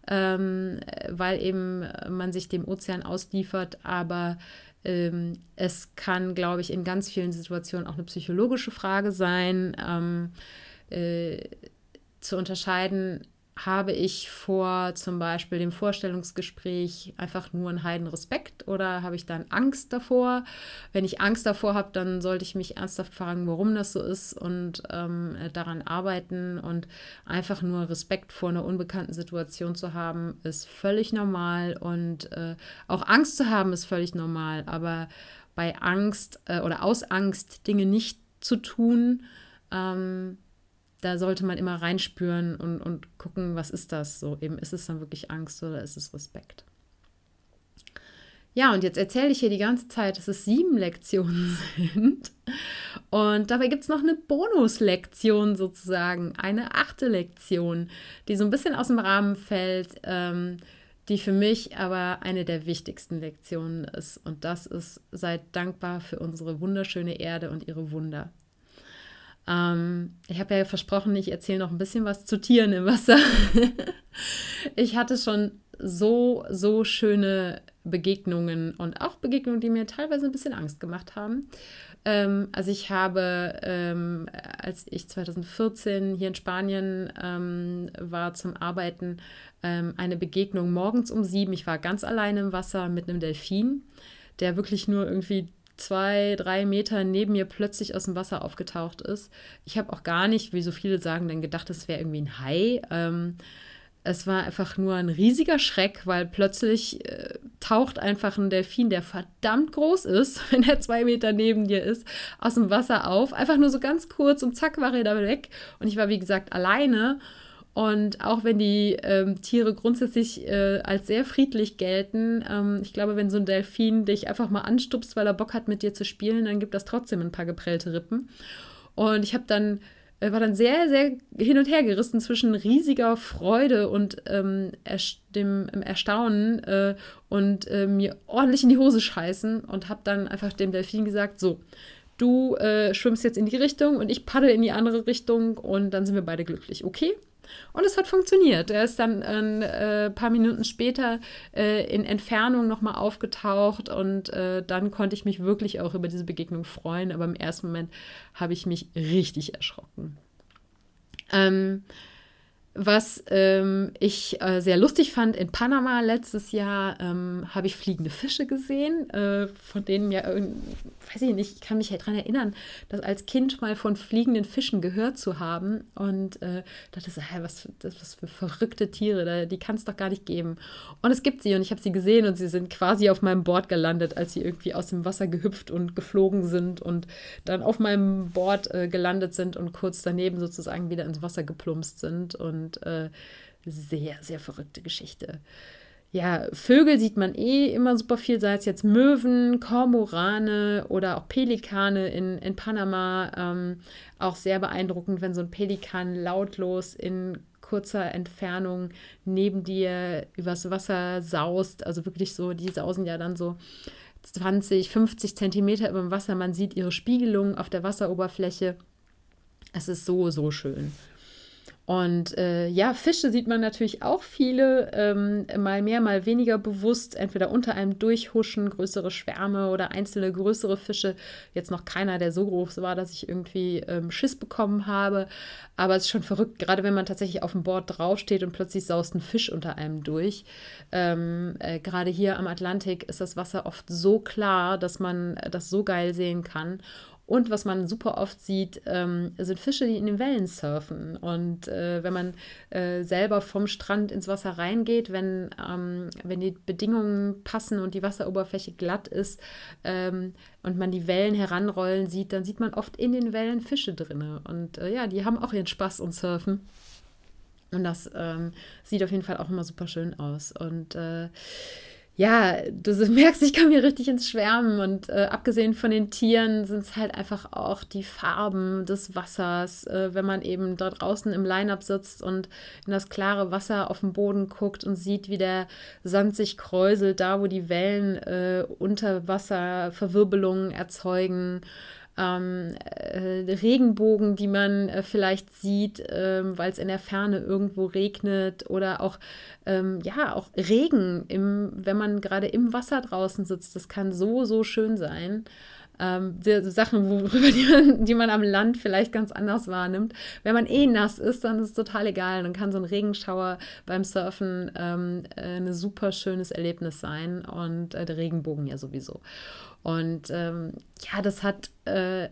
ähm, weil eben man sich dem Ozean ausliefert, aber es kann, glaube ich, in ganz vielen Situationen auch eine psychologische Frage sein, äh, zu unterscheiden, habe ich vor zum Beispiel dem Vorstellungsgespräch einfach nur einen heiden Respekt oder habe ich dann Angst davor? Wenn ich Angst davor habe, dann sollte ich mich ernsthaft fragen, warum das so ist und ähm, daran arbeiten. Und einfach nur Respekt vor einer unbekannten Situation zu haben, ist völlig normal. Und äh, auch Angst zu haben ist völlig normal, aber bei Angst äh, oder aus Angst Dinge nicht zu tun, ähm, da sollte man immer reinspüren und, und gucken, was ist das so? Eben, ist es dann wirklich Angst oder ist es Respekt? Ja, und jetzt erzähle ich hier die ganze Zeit, dass es sieben Lektionen sind. Und dabei gibt es noch eine Bonuslektion sozusagen, eine achte Lektion, die so ein bisschen aus dem Rahmen fällt, ähm, die für mich aber eine der wichtigsten Lektionen ist. Und das ist, seid dankbar für unsere wunderschöne Erde und ihre Wunder. Ähm, ich habe ja versprochen, ich erzähle noch ein bisschen was zu Tieren im Wasser. ich hatte schon so, so schöne Begegnungen und auch Begegnungen, die mir teilweise ein bisschen Angst gemacht haben. Ähm, also ich habe, ähm, als ich 2014 hier in Spanien ähm, war zum Arbeiten, ähm, eine Begegnung morgens um sieben. Ich war ganz alleine im Wasser mit einem Delfin, der wirklich nur irgendwie zwei, drei Meter neben mir plötzlich aus dem Wasser aufgetaucht ist. Ich habe auch gar nicht, wie so viele sagen, dann gedacht, es wäre irgendwie ein Hai. Ähm, es war einfach nur ein riesiger Schreck, weil plötzlich äh, taucht einfach ein Delfin, der verdammt groß ist, wenn er zwei Meter neben dir ist, aus dem Wasser auf. Einfach nur so ganz kurz und zack war er da weg. Und ich war, wie gesagt, alleine. Und auch wenn die ähm, Tiere grundsätzlich äh, als sehr friedlich gelten, ähm, ich glaube, wenn so ein Delfin dich einfach mal anstupst, weil er Bock hat, mit dir zu spielen, dann gibt das trotzdem ein paar geprellte Rippen. Und ich habe dann äh, war dann sehr, sehr hin und her gerissen zwischen riesiger Freude und ähm, dem Erstaunen äh, und äh, mir ordentlich in die Hose scheißen und habe dann einfach dem Delfin gesagt, so, du äh, schwimmst jetzt in die Richtung und ich paddel in die andere Richtung und dann sind wir beide glücklich, okay? Und es hat funktioniert. Er ist dann ein äh, paar Minuten später äh, in Entfernung nochmal aufgetaucht und äh, dann konnte ich mich wirklich auch über diese Begegnung freuen. Aber im ersten Moment habe ich mich richtig erschrocken. Ähm, was ähm, ich äh, sehr lustig fand, in Panama letztes Jahr ähm, habe ich fliegende Fische gesehen, äh, von denen ja, weiß ich nicht, ich kann mich halt daran erinnern, das als Kind mal von fliegenden Fischen gehört zu haben und äh, dachte so, hä, was, das, was für verrückte Tiere, da, die kann es doch gar nicht geben. Und es gibt sie und ich habe sie gesehen und sie sind quasi auf meinem Board gelandet, als sie irgendwie aus dem Wasser gehüpft und geflogen sind und dann auf meinem Board äh, gelandet sind und kurz daneben sozusagen wieder ins Wasser geplumpst sind und und äh, sehr, sehr verrückte Geschichte. Ja, Vögel sieht man eh immer super viel, sei es jetzt Möwen, Kormorane oder auch Pelikane in, in Panama. Ähm, auch sehr beeindruckend, wenn so ein Pelikan lautlos in kurzer Entfernung neben dir übers Wasser saust. Also wirklich so, die sausen ja dann so 20, 50 Zentimeter über dem Wasser. Man sieht ihre Spiegelung auf der Wasseroberfläche. Es ist so, so schön. Und äh, ja, Fische sieht man natürlich auch viele, ähm, mal mehr, mal weniger bewusst, entweder unter einem durchhuschen, größere Schwärme oder einzelne größere Fische. Jetzt noch keiner, der so groß war, dass ich irgendwie ähm, Schiss bekommen habe. Aber es ist schon verrückt, gerade wenn man tatsächlich auf dem Board draufsteht und plötzlich saust ein Fisch unter einem durch. Ähm, äh, gerade hier am Atlantik ist das Wasser oft so klar, dass man das so geil sehen kann. Und was man super oft sieht, ähm, sind Fische, die in den Wellen surfen. Und äh, wenn man äh, selber vom Strand ins Wasser reingeht, wenn, ähm, wenn die Bedingungen passen und die Wasseroberfläche glatt ist ähm, und man die Wellen heranrollen sieht, dann sieht man oft in den Wellen Fische drin. Und äh, ja, die haben auch ihren Spaß und surfen. Und das ähm, sieht auf jeden Fall auch immer super schön aus. Und äh, ja, du merkst, ich komme hier richtig ins Schwärmen und äh, abgesehen von den Tieren sind es halt einfach auch die Farben des Wassers, äh, wenn man eben da draußen im Line-Up sitzt und in das klare Wasser auf dem Boden guckt und sieht, wie der Sand sich kräuselt, da wo die Wellen äh, unter Wasser Verwirbelungen erzeugen ähm, äh, Regenbogen, die man äh, vielleicht sieht, ähm, weil es in der Ferne irgendwo regnet oder auch, ähm, ja, auch Regen, im, wenn man gerade im Wasser draußen sitzt. Das kann so, so schön sein. Ähm, die, Sachen, worüber die man, die man am Land vielleicht ganz anders wahrnimmt. Wenn man eh nass ist, dann ist es total egal. Dann kann so ein Regenschauer beim Surfen ähm, äh, ein super schönes Erlebnis sein und äh, der Regenbogen ja sowieso. Und ähm, ja, das hat äh,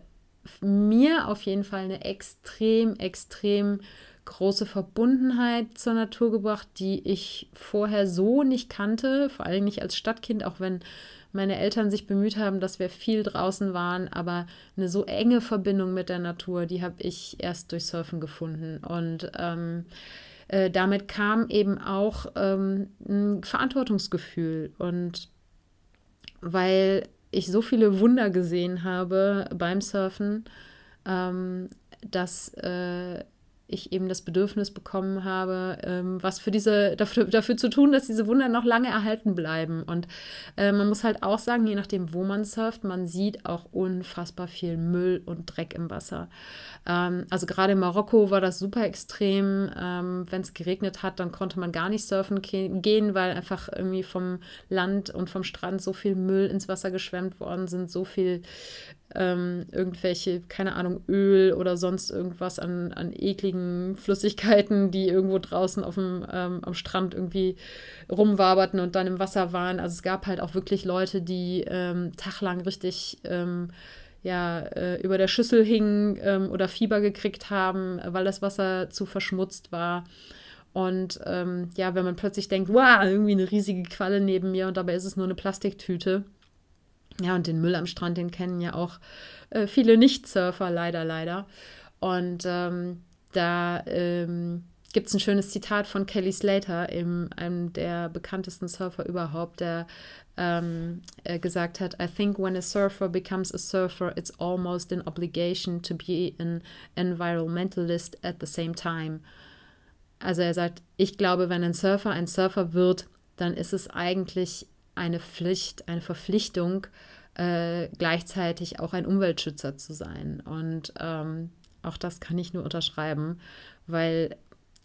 mir auf jeden Fall eine extrem, extrem große Verbundenheit zur Natur gebracht, die ich vorher so nicht kannte, vor allem nicht als Stadtkind, auch wenn meine Eltern sich bemüht haben, dass wir viel draußen waren, aber eine so enge Verbindung mit der Natur, die habe ich erst durch Surfen gefunden. Und ähm, äh, damit kam eben auch ähm, ein Verantwortungsgefühl. Und weil ich so viele Wunder gesehen habe beim Surfen, ähm, dass äh, ich eben das Bedürfnis bekommen habe, ähm, was für diese, dafür, dafür zu tun, dass diese Wunder noch lange erhalten bleiben. Und äh, man muss halt auch sagen, je nachdem, wo man surft, man sieht auch unfassbar viel Müll und Dreck im Wasser. Ähm, also gerade in Marokko war das super extrem. Ähm, Wenn es geregnet hat, dann konnte man gar nicht surfen gehen, weil einfach irgendwie vom Land und vom Strand so viel Müll ins Wasser geschwemmt worden sind, so viel ähm, irgendwelche, keine Ahnung, Öl oder sonst irgendwas an, an ekligen Flüssigkeiten, die irgendwo draußen auf dem, ähm, am Strand irgendwie rumwaberten und dann im Wasser waren. Also es gab halt auch wirklich Leute, die ähm, taglang richtig ähm, ja, äh, über der Schüssel hingen ähm, oder Fieber gekriegt haben, weil das Wasser zu verschmutzt war. Und ähm, ja, wenn man plötzlich denkt, wow, irgendwie eine riesige Qualle neben mir und dabei ist es nur eine Plastiktüte ja, und den Müll am Strand, den kennen ja auch äh, viele Nicht-Surfer, leider, leider. Und ähm, da ähm, gibt es ein schönes Zitat von Kelly Slater, eben einem der bekanntesten Surfer überhaupt, der ähm, äh, gesagt hat, I think when a surfer becomes a surfer, it's almost an obligation to be an environmentalist at the same time. Also er sagt, ich glaube, wenn ein Surfer ein Surfer wird, dann ist es eigentlich eine Pflicht, eine Verpflichtung, äh, gleichzeitig auch ein Umweltschützer zu sein. Und ähm, auch das kann ich nur unterschreiben, weil,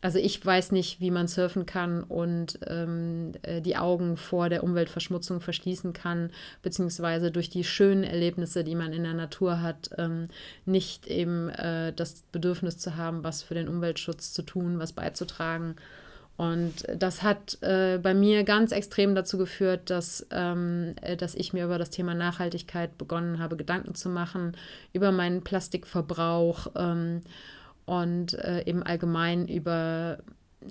also ich weiß nicht, wie man surfen kann und ähm, äh, die Augen vor der Umweltverschmutzung verschließen kann, beziehungsweise durch die schönen Erlebnisse, die man in der Natur hat, ähm, nicht eben äh, das Bedürfnis zu haben, was für den Umweltschutz zu tun, was beizutragen. Und das hat äh, bei mir ganz extrem dazu geführt, dass, ähm, äh, dass ich mir über das Thema Nachhaltigkeit begonnen habe, Gedanken zu machen, über meinen Plastikverbrauch ähm, und äh, eben allgemein über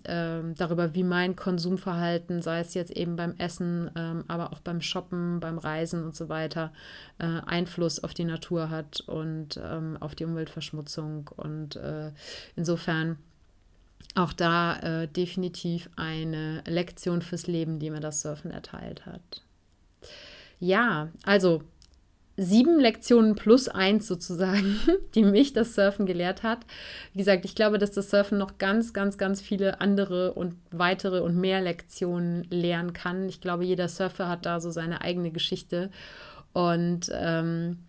ähm, darüber, wie mein Konsumverhalten, sei es jetzt eben beim Essen, ähm, aber auch beim Shoppen, beim Reisen und so weiter, äh, Einfluss auf die Natur hat und ähm, auf die Umweltverschmutzung. Und äh, insofern auch da äh, definitiv eine Lektion fürs Leben, die mir das Surfen erteilt hat. Ja, also sieben Lektionen plus eins sozusagen, die mich das Surfen gelehrt hat. Wie gesagt, ich glaube, dass das Surfen noch ganz, ganz, ganz viele andere und weitere und mehr Lektionen lernen kann. Ich glaube, jeder Surfer hat da so seine eigene Geschichte. Und ähm,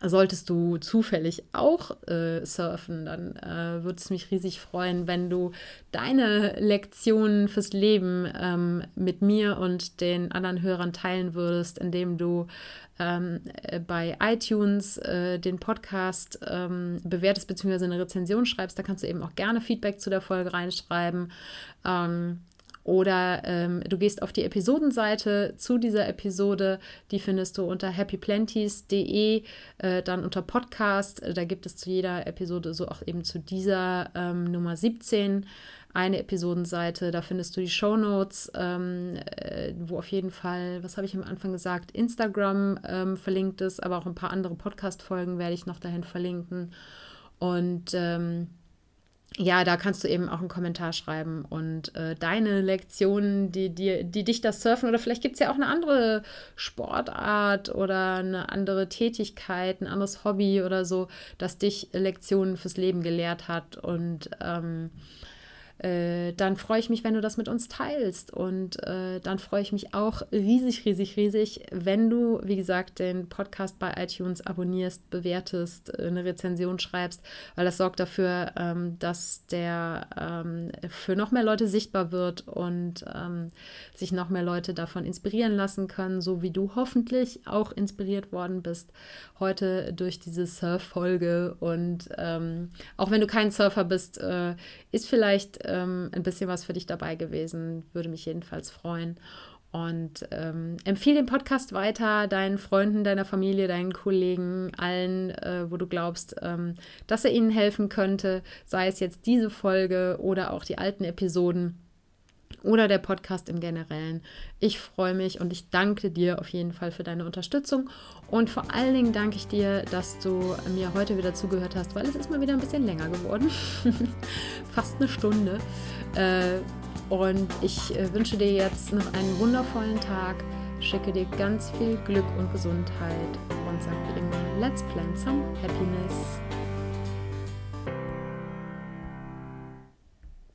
Solltest du zufällig auch äh, surfen, dann äh, würde es mich riesig freuen, wenn du deine Lektionen fürs Leben ähm, mit mir und den anderen Hörern teilen würdest, indem du ähm, äh, bei iTunes äh, den Podcast ähm, bewertest bzw. eine Rezension schreibst. Da kannst du eben auch gerne Feedback zu der Folge reinschreiben. Ähm, oder ähm, du gehst auf die Episodenseite zu dieser Episode, die findest du unter happyplenties.de, äh, dann unter Podcast. Da gibt es zu jeder Episode, so auch eben zu dieser ähm, Nummer 17, eine Episodenseite. Da findest du die Show Notes, ähm, äh, wo auf jeden Fall, was habe ich am Anfang gesagt, Instagram ähm, verlinkt ist, aber auch ein paar andere Podcast-Folgen werde ich noch dahin verlinken. Und ähm, ja, da kannst du eben auch einen Kommentar schreiben und äh, deine Lektionen, die, die, die dich das Surfen oder vielleicht gibt es ja auch eine andere Sportart oder eine andere Tätigkeit, ein anderes Hobby oder so, das dich Lektionen fürs Leben gelehrt hat und ähm, äh, dann freue ich mich, wenn du das mit uns teilst. Und äh, dann freue ich mich auch riesig, riesig, riesig, wenn du, wie gesagt, den Podcast bei iTunes abonnierst, bewertest, äh, eine Rezension schreibst, weil das sorgt dafür, ähm, dass der ähm, für noch mehr Leute sichtbar wird und ähm, sich noch mehr Leute davon inspirieren lassen können, so wie du hoffentlich auch inspiriert worden bist heute durch diese Surf-Folge. Und ähm, auch wenn du kein Surfer bist, äh, ist vielleicht ähm, ein bisschen was für dich dabei gewesen. Würde mich jedenfalls freuen. Und ähm, empfehle den Podcast weiter deinen Freunden, deiner Familie, deinen Kollegen, allen, äh, wo du glaubst, ähm, dass er ihnen helfen könnte, sei es jetzt diese Folge oder auch die alten Episoden oder der Podcast im Generellen. Ich freue mich und ich danke dir auf jeden Fall für deine Unterstützung und vor allen Dingen danke ich dir, dass du mir heute wieder zugehört hast, weil es ist mal wieder ein bisschen länger geworden. Fast eine Stunde. Äh, und ich äh, wünsche dir jetzt noch einen wundervollen Tag, schicke dir ganz viel Glück und Gesundheit und sage dir immer, let's plan some happiness.